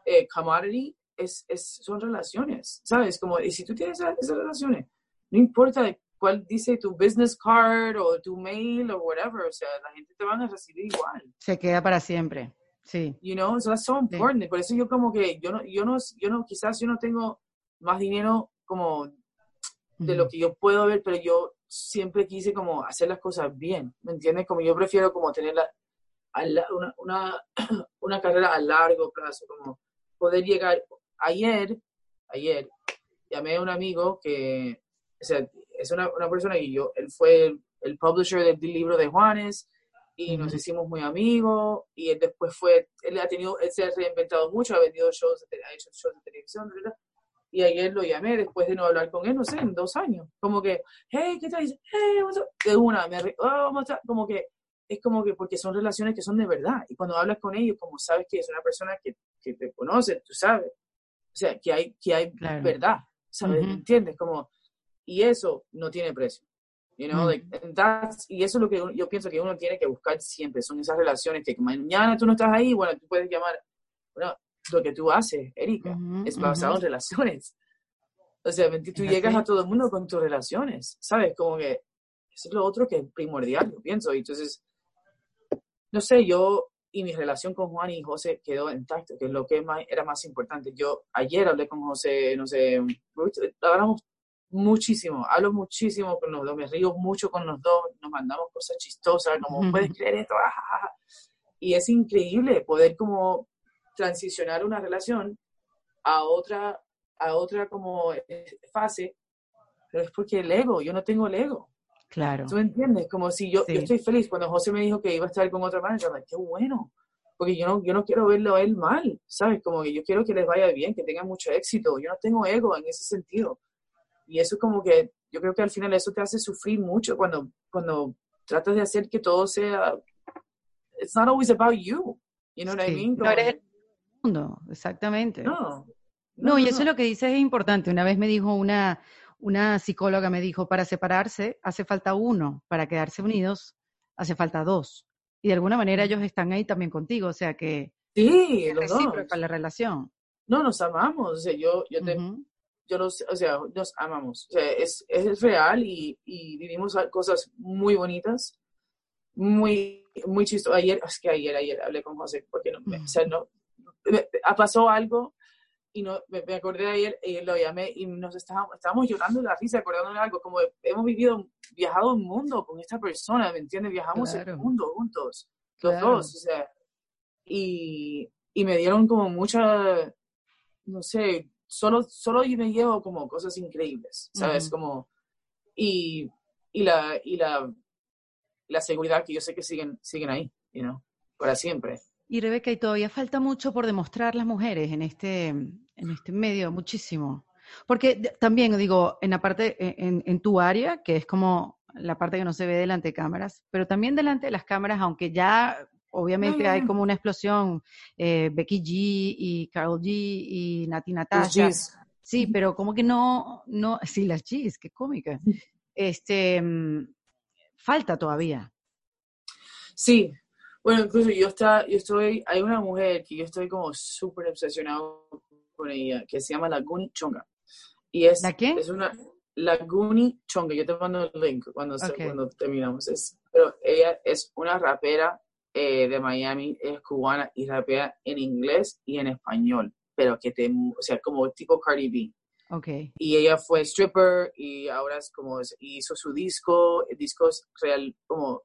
eh, commodity es, es, son relaciones, ¿sabes? Como, y si tú tienes esas, relaciones, no importa cuál dice tu business card o tu mail o whatever, o sea, la gente te van a recibir igual. Se queda para siempre, sí. You know, so that's so important. Por eso yo como que, yo no, yo no, yo no, quizás yo no tengo más dinero como de lo que yo puedo ver, pero yo siempre quise como hacer las cosas bien, ¿me entiendes? Como yo prefiero como tener la, una, una, [CLEARS THROAT] una carrera a largo plazo, como poder llegar. Ayer, ayer, llamé a un amigo que, o sea, es una, una persona que yo, él fue el, publisher del, libro de Juanes y nos hicimos muy amigos y él después fue, él ha tenido, él se ha reinventado mucho, ha vendido shows, ha hecho shows de televisión, ¿verdad? Y ayer lo llamé después de no hablar con él, no sé, en dos años. Como que, hey, ¿qué tal? Hey, de una, me, oh, como que es como que porque son relaciones que son de verdad. Y cuando hablas con ellos, como sabes que es una persona que, que te conoce, tú sabes. O sea, que hay, que hay verdad, ¿sabes? ¿Entiendes? Como, y eso no tiene precio. You know, y eso es lo que yo pienso que uno tiene que buscar siempre, son esas relaciones que mañana tú no estás ahí, bueno, tú puedes llamar, bueno, lo que tú haces, Erika, es basado en relaciones. O sea, tú llegas a todo el mundo con tus relaciones, ¿sabes? Como que eso es lo otro que es primordial, yo pienso. Y entonces, no sé, yo y mi relación con Juan y José quedó intacta, que es lo que más, era más importante. Yo ayer hablé con José, no sé, hablamos muchísimo, hablo muchísimo con los dos, me río mucho con los dos, nos mandamos cosas chistosas, como, ¿puedes creer esto? Ah". Y es increíble poder como transicionar una relación a otra, a otra como eh, fase, pero es porque el ego, yo no tengo el ego. Claro. ¿Tú entiendes? Como si yo, yo estoy feliz cuando José me dijo que iba a estar con otra manager, like, qué bueno. porque yo no, yo no quiero verlo a él mal, ¿sabes? Como que yo quiero que les vaya bien, que tengan mucho éxito. Yo no tengo ego en ese sentido. Y eso es como que yo creo que al final eso te hace sufrir mucho cuando, cuando tratas de hacer que todo sea... It's not always about you. You know what I mean? no eres el mundo, exactamente. No. No, y eso es lo que dices es importante. Una vez me dijo una, una psicóloga, me dijo, para separarse hace falta uno, para quedarse unidos hace falta dos. Y de alguna manera ellos están ahí también contigo, o sea que sí, es recíproca la relación. No, nos amamos, o sea, yo, yo, te, yo los, o sea, nos amamos, o sea, es, es real y, y vivimos cosas muy bonitas, muy, muy chistosas. Ayer, es que ayer, ayer hablé con José, porque no, o sea, no, pasó algo y no, me, acordé de ayer y lo llamé y nos estábamos, estábamos llorando de la risa, acordándonos de algo, como hemos vivido, viajado un mundo con esta persona, ¿me entiendes? Viajamos el mundo juntos, los dos, o sea, y, y me dieron como mucha, no sé, solo, solo yo me llevo como cosas increíbles, ¿sabes? Como, y, y, la, y la, la seguridad que yo sé que siguen, siguen ahí, you know, para siempre. Y Rebeca, y todavía falta mucho por demostrar las mujeres en este, en este medio, muchísimo. Porque también, digo, en la parte, e, en, en, tu área, que es como la parte que no se ve delante de cámaras, pero también delante de las cámaras, aunque ya obviamente hay como una explosión, eh, Becky G y Carol G y Nati Natasha. Sí, pero como que no, no, sí, las G's, qué cómica. Este, mm, falta todavía. Sí, bueno, incluso yo, está, yo estoy, hay una mujer que yo estoy como súper obsesionado con ella, que se llama Laguni Chonga. Y es, ¿La qué? Es una Laguni Chonga, yo te mando el link cuando, cuando terminamos. Es, pero ella es una rapera eh, de Miami, es cubana y rapea en inglés y en español, pero que te, o sea, como tipo Cardi B. Okay. Y ella fue stripper y ahora es como, hizo su disco, el disco es real, como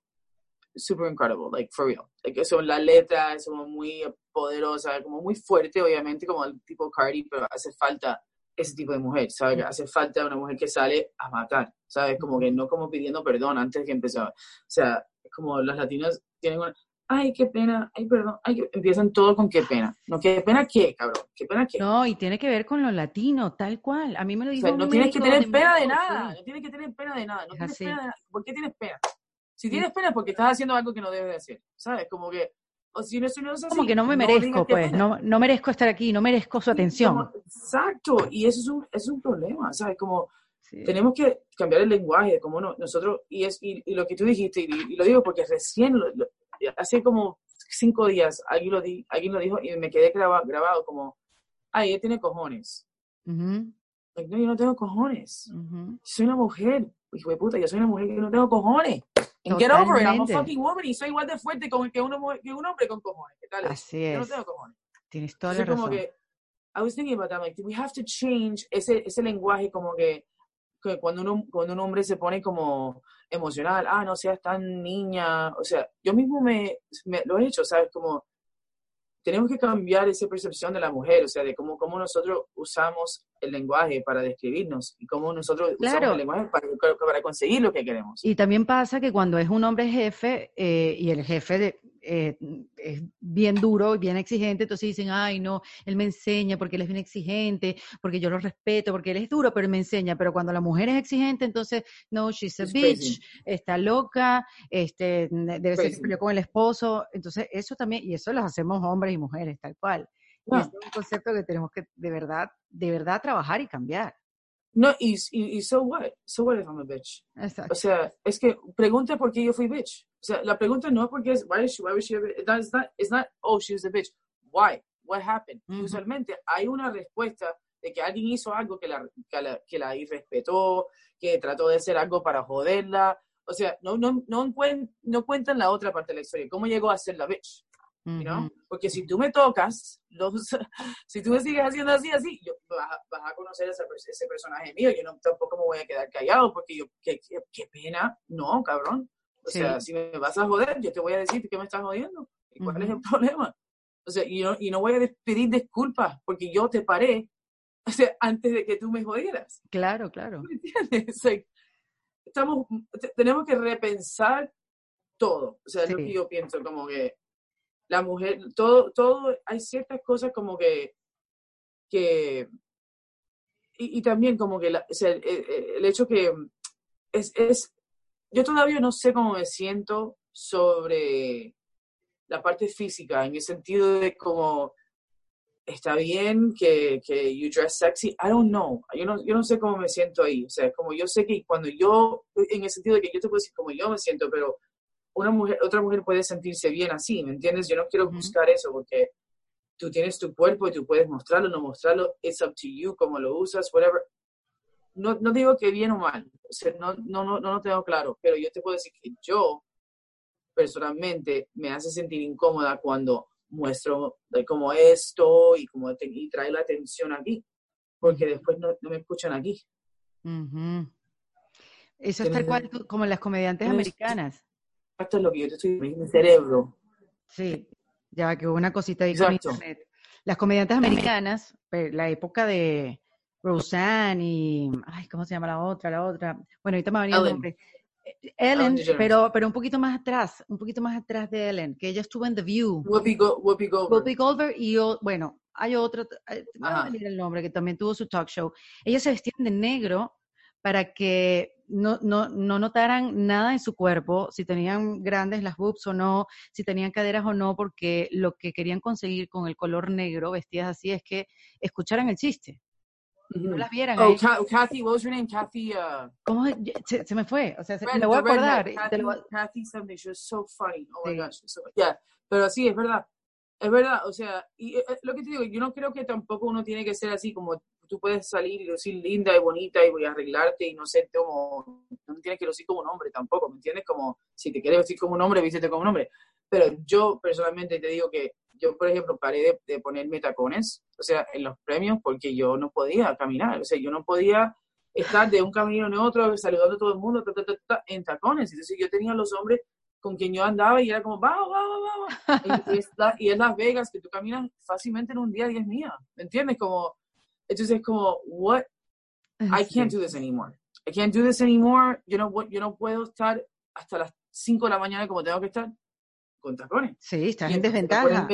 super incredible, like for real. Like, son las letras, son muy poderosa, como muy fuerte, obviamente, como el tipo Cardi, pero hace falta ese tipo de mujer, ¿sabes? Hace falta una mujer que sale a matar, ¿sabes? Como que no como pidiendo perdón antes que empezara. O sea, como las latinas tienen una, ay, qué pena, ay, perdón, ay, empiezan todo con qué pena. No, qué pena qué, cabrón, qué pena qué. No, y tiene que ver con lo latino, tal cual. A mí me lo dijo. O sea, no tienes que tener pena de nada, no tienes que tener pena de nada, no tienes pena de nada. ¿Por qué tienes pena? Si tienes pena es porque estás haciendo algo que no debes de hacer, ¿sabes? Como que, o si no, es así, Como que no me merezco, pues, no, no merezco estar aquí, no merezco su atención. exacto, y eso es un, es un problema, ¿sabes? Como tenemos que cambiar el lenguaje, como no, nosotros, y, es, y, lo que tú dijiste, y, lo digo porque recién, hace como cinco días, alguien lo, di, alguien lo dijo y me quedé grabado, grabado como, ay, ella tiene cojones. no, yo no tengo cojones. Soy una mujer, hijo de puta, yo soy una mujer que no tengo cojones. And get over it, I'm a fucking woman y soy igual de fuerte como que, que un hombre con cojones. ¿Qué tal? Así es. Yo no tengo cojones. Tienes toda la razón. Como que, I was thinking about that, like, we have to change ese, ese lenguaje como que, que cuando, uno, cuando un hombre se pone como emocional, ah, no seas tan niña, o sea, yo mismo me, me lo he hecho, ¿sabes? Como tenemos que cambiar esa percepción de la mujer, o sea, de cómo, cómo nosotros usamos el lenguaje para describirnos y cómo nosotros usamos el lenguaje para, para, conseguir lo que queremos. Y también pasa que cuando es un hombre jefe eh, y el jefe de, eh, es bien duro y bien exigente, entonces dicen, ay, no, él me enseña porque él es bien exigente, porque yo lo respeto, porque él es duro, pero él me enseña. Pero cuando la mujer es exigente, entonces, no, she's a bitch, está loca, este, debe ser ser con el esposo. Entonces, eso también, y eso lo hacemos hombres y mujeres, tal cual. Y es un concepto que tenemos que de verdad, de verdad trabajar y cambiar. No, y, y, y, so what? So what if I'm a bitch? Exacto. O sea, es que pregunta por qué yo fui bitch. O sea, la pregunta no es porque es, why is she, why was she a bitch? It's not, it's not, oh, she was a bitch. Why? What happened? Usualmente hay una respuesta de que alguien hizo algo que la, que la, que la irrespetó, que trató de hacer algo para joderla. O sea, no, no, no, no cuentan la otra parte de la historia. ¿Cómo llegó a ser la bitch? ¿No? Porque si tú me tocas, los, [LAUGHS] si tú me sigues haciendo así, así, yo, vas, a conocer ese, ese personaje mío, yo no, tampoco me voy a quedar callado porque yo, qué, qué, pena, no, cabrón. O sea, si me vas a joder, yo te voy a decir que me estás jodiendo. ¿Y cuál es el [LAUGHS] problema? O sea, y no, y no voy a pedir disculpas porque yo te paré [LAUGHS] o sea, antes de que tú me jodieras. Claro, claro. ¿Me entiendes? estamos, tenemos que repensar todo. O sea, es lo que yo pienso, como que la mujer, todo, todo, hay ciertas cosas como que, que y, también como que la, el, hecho que es, es, yo todavía no sé cómo me siento sobre la parte física, en el sentido de como está bien que, que you dress sexy, I don't know, yo no, yo no sé cómo me siento ahí, o sea, como yo sé que cuando yo, en el sentido de que yo te puedo decir cómo yo me siento, pero una mujer, otra mujer puede sentirse bien así, ¿me entiendes? Yo no quiero buscar eso porque tú tienes tu cuerpo y tú puedes mostrarlo, no mostrarlo, it's up to you, cómo lo usas, whatever. No, no digo que bien o mal, o sea, no, no, no, no lo tengo claro, pero yo te puedo decir que yo personalmente me hace sentir incómoda cuando muestro de cómo esto y cómo y trae la atención aquí, porque después no, me escuchan aquí. Eso es tal cual como las comediantes americanas. Esto es lo que yo te estoy en mi cerebro. Sí, ya que hubo una cosita ahí con internet. Las comediantes americanas, la época de Roseanne y, ay, ¿cómo se llama la otra? La otra. Bueno, ahorita me va a venir el nombre. Ellen, pero, pero un poquito más atrás, un poquito más atrás de Ellen, que ella estuvo en The View. Whoopi, Goldberg. Whoopi Goldberg y yo, bueno, hay otro, eh, me va a venir el nombre, que también tuvo su talk show. Ellas se vestían de negro para que no, no, no notaran nada en su cuerpo, si tenían grandes las boobs o no, si tenían caderas o no, porque lo que querían conseguir con el color negro, vestidas así, es que escucharan el chiste no las vieran. Oh, Kathy, what was her name? Kathy. Uh, ¿Cómo se, se, me fue? O sea, se, me voy a acordar. Kathy, Kathy, something, she was so funny. Oh my gosh. So, yeah, pero sí, es verdad. Es verdad, o sea, y eh, eh, lo que te digo, yo no creo que tampoco uno tiene que ser así como tú puedes salir y decir linda y bonita y voy a arreglarte y no sé, como, no tienes que lucir como un hombre tampoco, ¿me entiendes? Como, si te quieres vestir como un hombre, vístete como un hombre. Pero yo personalmente te digo que yo, por ejemplo, paré de, ponerme tacones, o sea, en los premios, porque yo no podía caminar, o sea, yo no podía estar de un camino en otro, saludando a todo el mundo, en tacones. Entonces yo tenía los hombres con quien yo andaba y era como, vamos, vamos, vamos. [LAUGHS] Y, y, es Las Vegas, que tú caminas fácilmente en un día y es mía, ¿me entiendes? Como, entonces es como, what? I can't do this anymore. I can't do this anymore. Yo no, yo no puedo estar hasta las 5 de la mañana como tengo que estar con tacones. Sí, estás en desventaja.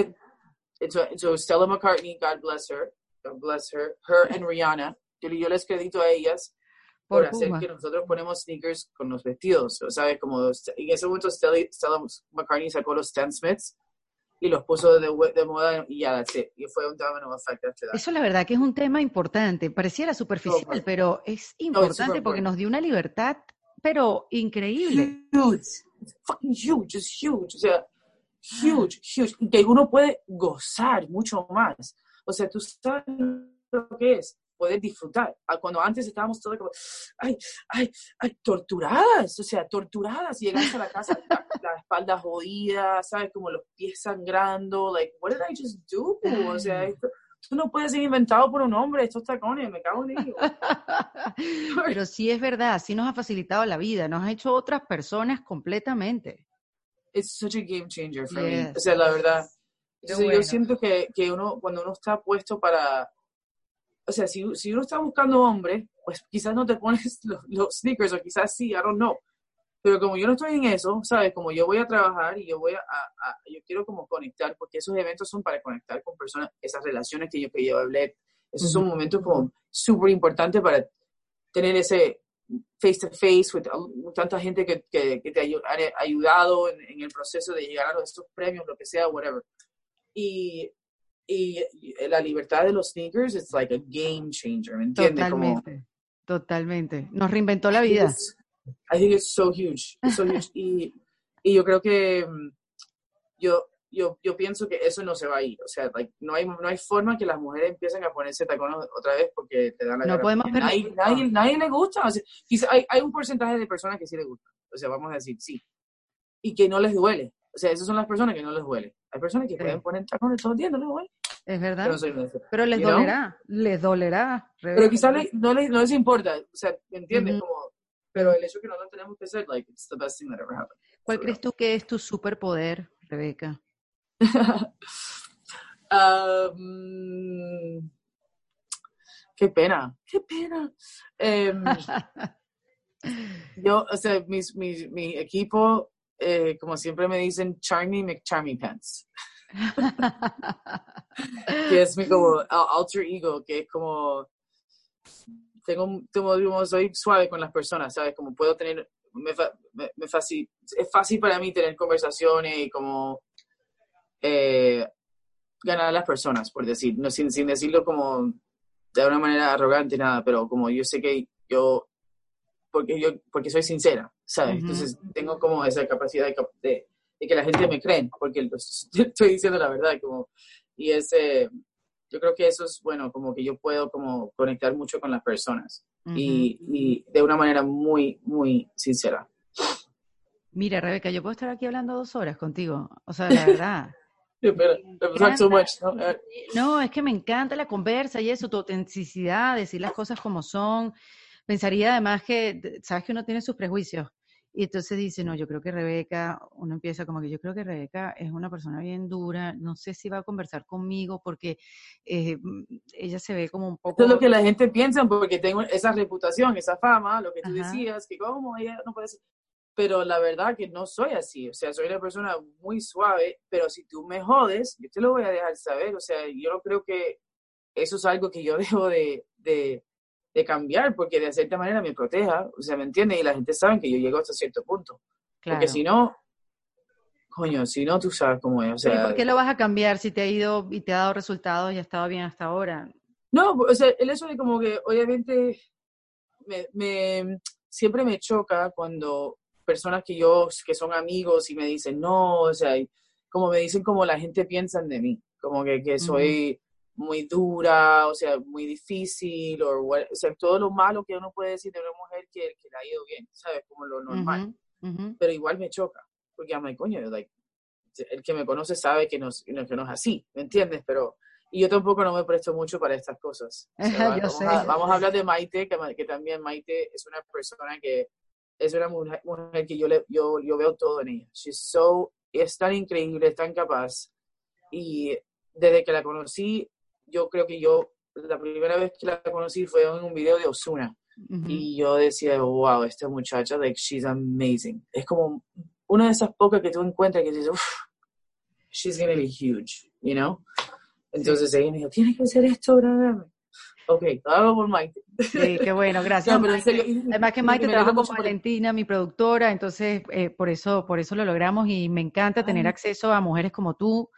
So, Stella McCartney, God bless her, God bless her, her and Rihanna, yo, yo les credito a ellas por, hacer que nosotros ponemos sneakers con los vestidos, ¿sabes? Como en ese momento Stella, Stella McCartney sacó los Stan Smiths y los puso de, de moda y ya. Y fue un domino effect after that. Eso la verdad que es un tema importante. Pareciera superficial, pero es importante porque nos dio una libertad, pero increíble. Huge. It's fucking huge. It's huge. O sea, huge, huge, que uno puede gozar mucho más. O sea, tú sabes lo que es poder disfrutar. Ah, cuando antes estábamos todos como, ay, ay, ay, torturadas, o sea, torturadas, llegas a la casa, la, espalda jodida, ¿sabes? Como los pies sangrando, like, what did I just do? O sea, esto, tú no puedes ser inventado por un hombre, estos tacones, me cago en ellos. [LAUGHS] Pero sí es verdad, sí nos ha facilitado la vida, nos ha hecho otras personas completamente it's such a game changer for me. O sea, la verdad. Yo siento que, que, uno, cuando uno está puesto para, o sea, si, si uno está buscando hombre, pues quizás no te pones [LAUGHS] los, sneakers o quizás sí, I don't know. Pero como yo no estoy en eso, ¿sabes? Como yo voy a trabajar y yo voy a, a, yo quiero como conectar, porque esos eventos son para conectar con personas, esas relaciones que yo, que yo hablé, esos son momentos como súper importantes para tener ese, face to face with um, tanta gente que, que, te ha ayudado en, el proceso de llegar a estos premios, lo que sea, whatever. Y, y la libertad de los sneakers es like a game changer, ¿me entiendes? Totalmente, totalmente. Nos reinventó la vida. I think it's so huge, so huge. [LAUGHS] y, y yo creo que mm, yo, yo, yo pienso que eso no se va a ir. O sea, no, hay, no hay forma que las mujeres empiecen a ponerse tacones otra vez porque te dan la No podemos nadie, nadie, nadie, le gusta. O sea, hay, hay un porcentaje de personas que sí les gusta. O sea, vamos a decir sí. Y que no les duele. O sea, esas son las personas que no les duele. Hay personas que pueden poner tacones todo el día, no les duele. Es verdad. Pero, les dolerá, les dolerá. Pero quizás no, les, no les importa. O sea, ¿entiendes? Como, pero el hecho que no lo tenemos que hacer, like, it's the best thing that ever happened. ¿Cuál crees tú que es tu superpoder, Rebeca? [LAUGHS] um, qué pena, qué pena. Um, [LAUGHS] yo, o sea, mis, mi, mi equipo, eh, como siempre me dicen, Charmy McCharmy Pants. Que es mi como alter ego, que es como, tengo, tengo, soy suave con las personas, ¿sabes? Como puedo tener, me, me, fácil, es fácil para mí tener conversaciones y como eh, ganar a las personas, por decir, no, sin, sin decirlo como de una manera arrogante, nada, pero como yo sé que yo, porque yo, porque soy sincera, ¿sabes? Entonces tengo como esa capacidad de, de, que la gente me cree, porque [LAUGHS] estoy diciendo la verdad, como, y ese, yo creo que eso es bueno, como que yo puedo como conectar mucho con las personas y, y de una manera muy, muy sincera. Mira, Rebeca, yo puedo estar aquí hablando dos horas contigo, o sea, la verdad. [LAUGHS] ¿no? es que me encanta la conversa y eso, tu autenticidad, decir las cosas como son. Pensaría además que, sabes que uno tiene sus prejuicios. Y entonces dice, no, yo creo que Rebeca, uno empieza como que yo creo que Rebeca es una persona bien dura, no sé si va a conversar conmigo porque eh, ella se ve como un poco... Esto es lo que la gente piensa porque tengo esa reputación, esa fama, lo que tú decías, que como ella no puede ser pero la verdad que no soy así, o sea, soy una persona muy suave, pero si tú me jodes, yo te lo voy a dejar saber, o sea, yo no creo que eso es algo que yo [LAUGHS] debo de, de, cambiar, porque de cierta manera me proteja, o sea, ¿me entiendes? Y la gente sabe que yo llego hasta cierto punto, porque si no, coño, si no, tú sabes cómo es, o sea... ¿Y por qué lo vas a cambiar si te ha ido y te ha dado resultados y ha estado bien hasta ahora? No, o sea, el eso de como que, obviamente, me, me siempre me choca cuando personas que yo, que son amigos y me dicen, no, o sea, como me dicen como la gente piensa de mí, como que, que soy muy dura, o sea, muy difícil, o, o sea, todo lo malo que uno puede decir de una mujer que, que le ha ido bien, ¿sabes? Como lo normal. Pero igual me choca, porque a coño, like, el que me conoce sabe que no, que no es así, ¿me entiendes? Pero y yo tampoco no me presto mucho para estas cosas. [LAUGHS] vamos, A, vamos, a, hablar de Maite, que, que, también Maite es una persona que es una mujer, que yo, le, yo, yo veo todo en ella. She's so, es tan increíble, es tan capaz. Y desde que la conocí, yo creo que yo, la primera vez que la conocí fue en un video de Osuna. Y yo decía, wow, esta muchacha, like, she's amazing. Es como una de esas pocas que tú encuentras que dices, uff, she's gonna be huge, you know? Entonces ella me dijo, tienes que hacer esto, ¿verdad? Ok, todo por Maite. Sí, qué bueno, gracias. [LAUGHS] Además que Maite trabaja con Valentina, mi productora, entonces eh, por eso por eso lo logramos y me encanta tener acceso a mujeres como tú,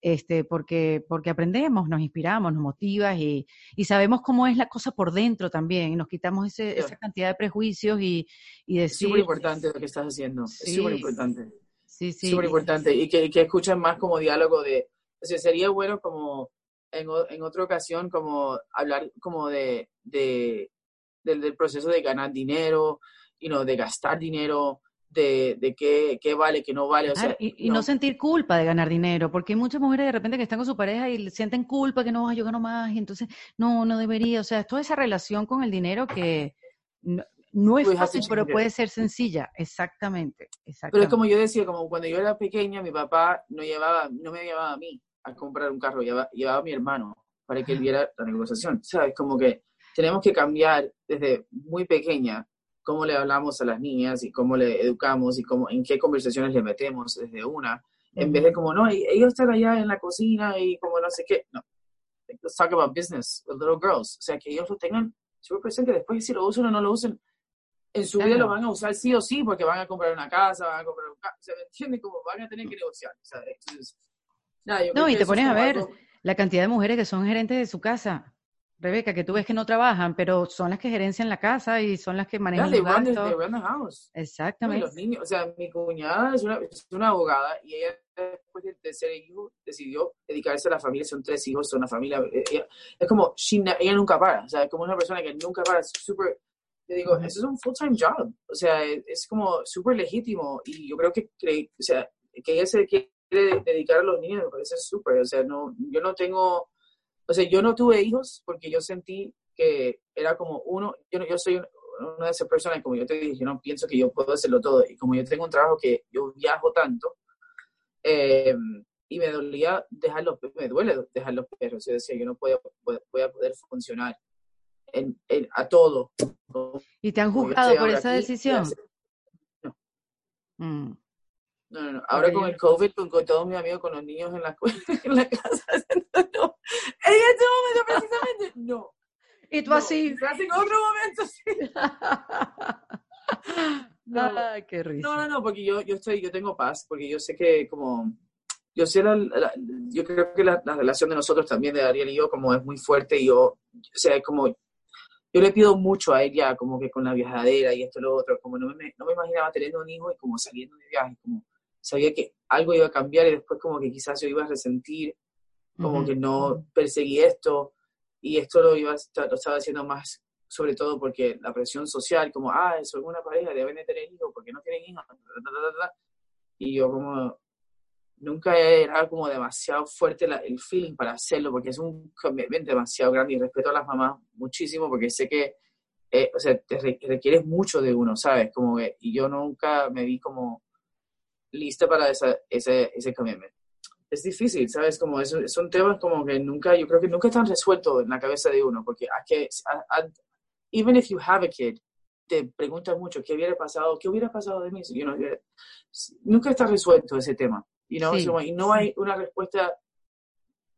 este, porque, porque aprendemos, nos inspiramos, nos motivas y, y sabemos cómo es la cosa por dentro también. Nos quitamos ese, esa cantidad de prejuicios y, y decir... Es súper importante lo que estás haciendo, es súper importante. Sí, sí. Súper importante y que, que escuchen más como diálogo de... O sea, sería bueno como en, en otra ocasión como hablar como de, de del, proceso de ganar dinero, y no de gastar dinero, de, de qué, qué, vale, qué no vale. O sea, y, no. sentir culpa de ganar dinero, porque hay muchas mujeres de repente que están con su pareja y sienten culpa que no, yo gano más, y entonces no, no debería. O sea, toda esa relación con el dinero que no, es fácil, pero puede ser sencilla. Exactamente, exactamente. Pero es como yo decía, como cuando yo era pequeña, mi papá no, llevaba, no me llevaba a mí a comprar un carro, llevaba, llevaba a mi hermano para que él viera la negociación. ¿Sabes? Como que tenemos que cambiar desde muy pequeña cómo le hablamos a las niñas y cómo le educamos y cómo, en qué conversaciones le metemos desde una, en vez de como, no, ellos están allá en la cocina y como no sé qué. No, let's talk about business with little girls. O sea, que ellos lo tengan súper presente, después si lo usan o no lo usan, en su vida lo van a usar sí o sí porque van a comprar una casa, van a comprar un carro, o sea, ¿me entiendes? Como van a tener que negociar. Entonces, no, y te pones a ver la cantidad de mujeres que son gerentes de su casa. Rebeca, que tú ves que no trabajan, pero son las que gerencian la casa y son las que manejan yeah, los gastos. house. Exactamente. los niños, o sea, mi cuñada es una, es una, abogada y ella después del tercer hijo decidió dedicarse a la familia, son tres hijos, son una familia, eh, es como, ella nunca para, o sea, es como una persona que nunca para, es súper, yo digo, eso es un full-time job, o sea, es, como súper legítimo y yo creo que, o sea, que ella se quiere dedicar a los niños me parece súper, o sea, no, yo no tengo, o sea, yo no tuve hijos porque yo sentí que era como uno, yo, yo soy una de esas personas, como yo te dije, yo no pienso que yo puedo hacerlo todo, y como yo tengo un trabajo que yo viajo tanto, eh, y me dolía dejar los, me duele dejar los perros, yo decía, yo no puedo, voy a poder funcionar en, a todo. ¿Y te han juzgado por esa decisión? No. Mm. No, no, no. Ahora con el COVID, con, con, todos mis amigos, con los niños en la, [LAUGHS] en la casa, no. En este momento precisamente, no. [LAUGHS] Y tú así. Quizás en otro momento, sí. [LAUGHS] no. Ay, qué risa. No, no, no, porque yo, yo estoy, yo tengo paz, porque yo sé que como, yo sé la, la yo creo que la, la, relación de nosotros también, de Ariel y yo, como es muy fuerte y yo, o sea, es como, yo le pido mucho a ella, como que con la viajadera y esto y lo otro, como no me, no me imaginaba teniendo un hijo y como saliendo de viaje, como sabía que algo iba a cambiar y después como que quizás yo iba a resentir, como uh -huh. que no perseguí esto y esto lo, iba, lo estaba haciendo más sobre todo porque la presión social, como, ah, son una pareja, deben de tener hijos, porque no tienen hijos, y yo como, nunca era como demasiado fuerte la, el feeling para hacerlo, porque es un commitment demasiado grande y respeto a las mamás muchísimo, porque sé que, eh, o sea, te requieres mucho de uno, ¿sabes? Como que, y yo nunca me vi como lista para esa, ese, ese commitment. Es difícil, ¿sabes? Como es, son temas como que nunca, yo creo que nunca están resueltos en la cabeza de uno, porque hay que, a, a, even if you have a kid, te preguntas mucho, ¿qué hubiera pasado? ¿Qué hubiera pasado de mí? You know, nunca está resuelto ese tema. You know? sí, y no hay una respuesta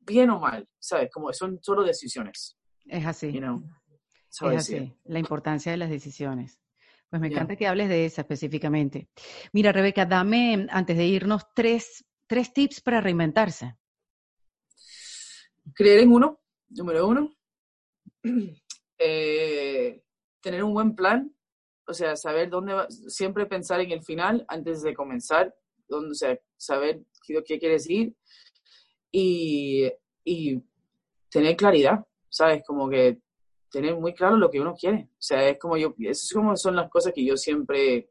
bien o mal, ¿sabes? Como son solo decisiones. Es así. You know? es así, la importancia de las decisiones. Pues me encanta que hables de esa específicamente. Mira, Rebeca, dame, antes de irnos, tres, tres tips para reinventarse. Creer en uno, número uno. [CLEARS THROAT] Eh, tener un buen plan, o sea, saber dónde va, siempre pensar en el final antes de comenzar, donde, o sea, saber qué, qué quieres ir y, y, tener claridad, ¿sabes? Como que tener muy claro lo que uno quiere. O sea, es como yo, es como son las cosas que yo siempre,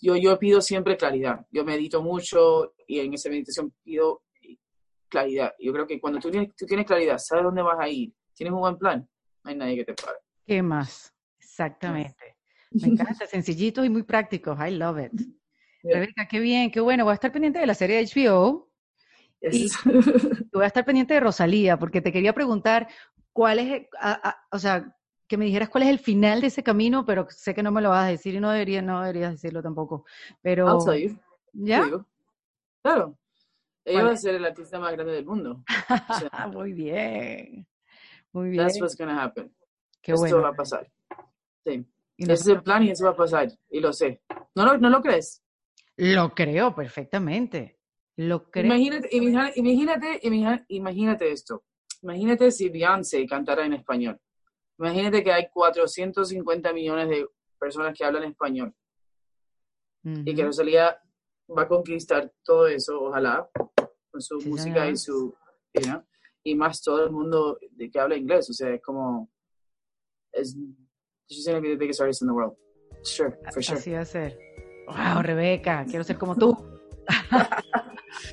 yo, yo pido siempre claridad. Yo medito mucho y en esa meditación pido claridad. Yo creo que cuando tú tienes, tú tienes claridad, sabes dónde vas a ir, tienes un buen plan, no hay nadie que te pare. ¿Qué más? Exactamente. Me [LAUGHS] encanta, sencillito y muy práctico. I love it. Yeah. Rebeca, qué bien, qué bueno. Voy a estar pendiente de la serie de HBO. Yes. Y voy a estar pendiente de Rosalía, porque te quería preguntar cuál es, a, a, o sea, que me dijeras cuál es el final de ese camino, pero sé que no me lo vas a decir y no deberías, no deberías decirlo tampoco. Pero, I'll tell you. ¿Ya? Claro. Ella va a ser el artista más grande del mundo. [LAUGHS] O sea, muy bien. Muy bien. That's what's gonna happen. Qué Esto bueno. va a pasar. Sí. Ese es el plan y eso va a pasar. Y lo sé. ¿No lo, no lo crees? Lo creo perfectamente. Lo creo. Imagínate, imagínate, imagínate, imagínate esto. Imagínate si Beyoncé cantara en español. Imagínate que hay 450 millones de personas que hablan español. Uh -huh. Y que Rosalía va a conquistar todo eso, ojalá, con su sí, música y su, you know, y más todo el mundo que habla inglés, o sea, es como, es, she's gonna be the biggest artist in the world, sure, for sure. Así va a ser. Wow, Rebeca, quiero ser como tú. [LAUGHS]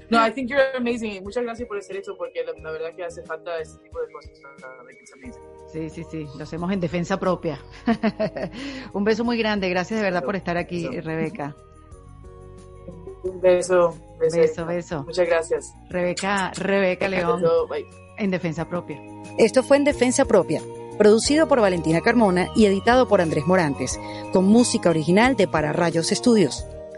no, I think you're amazing. Muchas gracias por hacer esto porque la, la verdad que hace falta este tipo de cosas. Sí, sí, sí, lo hacemos en defensa propia. [LAUGHS] Un beso muy grande, gracias de verdad por estar aquí, beso. Rebeca. Un beso, beso. Beso, beso. Muchas gracias. Rebeca, Rebeca León. Beso, en Defensa Propia. Esto fue en Defensa Propia, producido por Valentina Carmona y editado por Andrés Morantes, con música original de Para Rayos Estudios.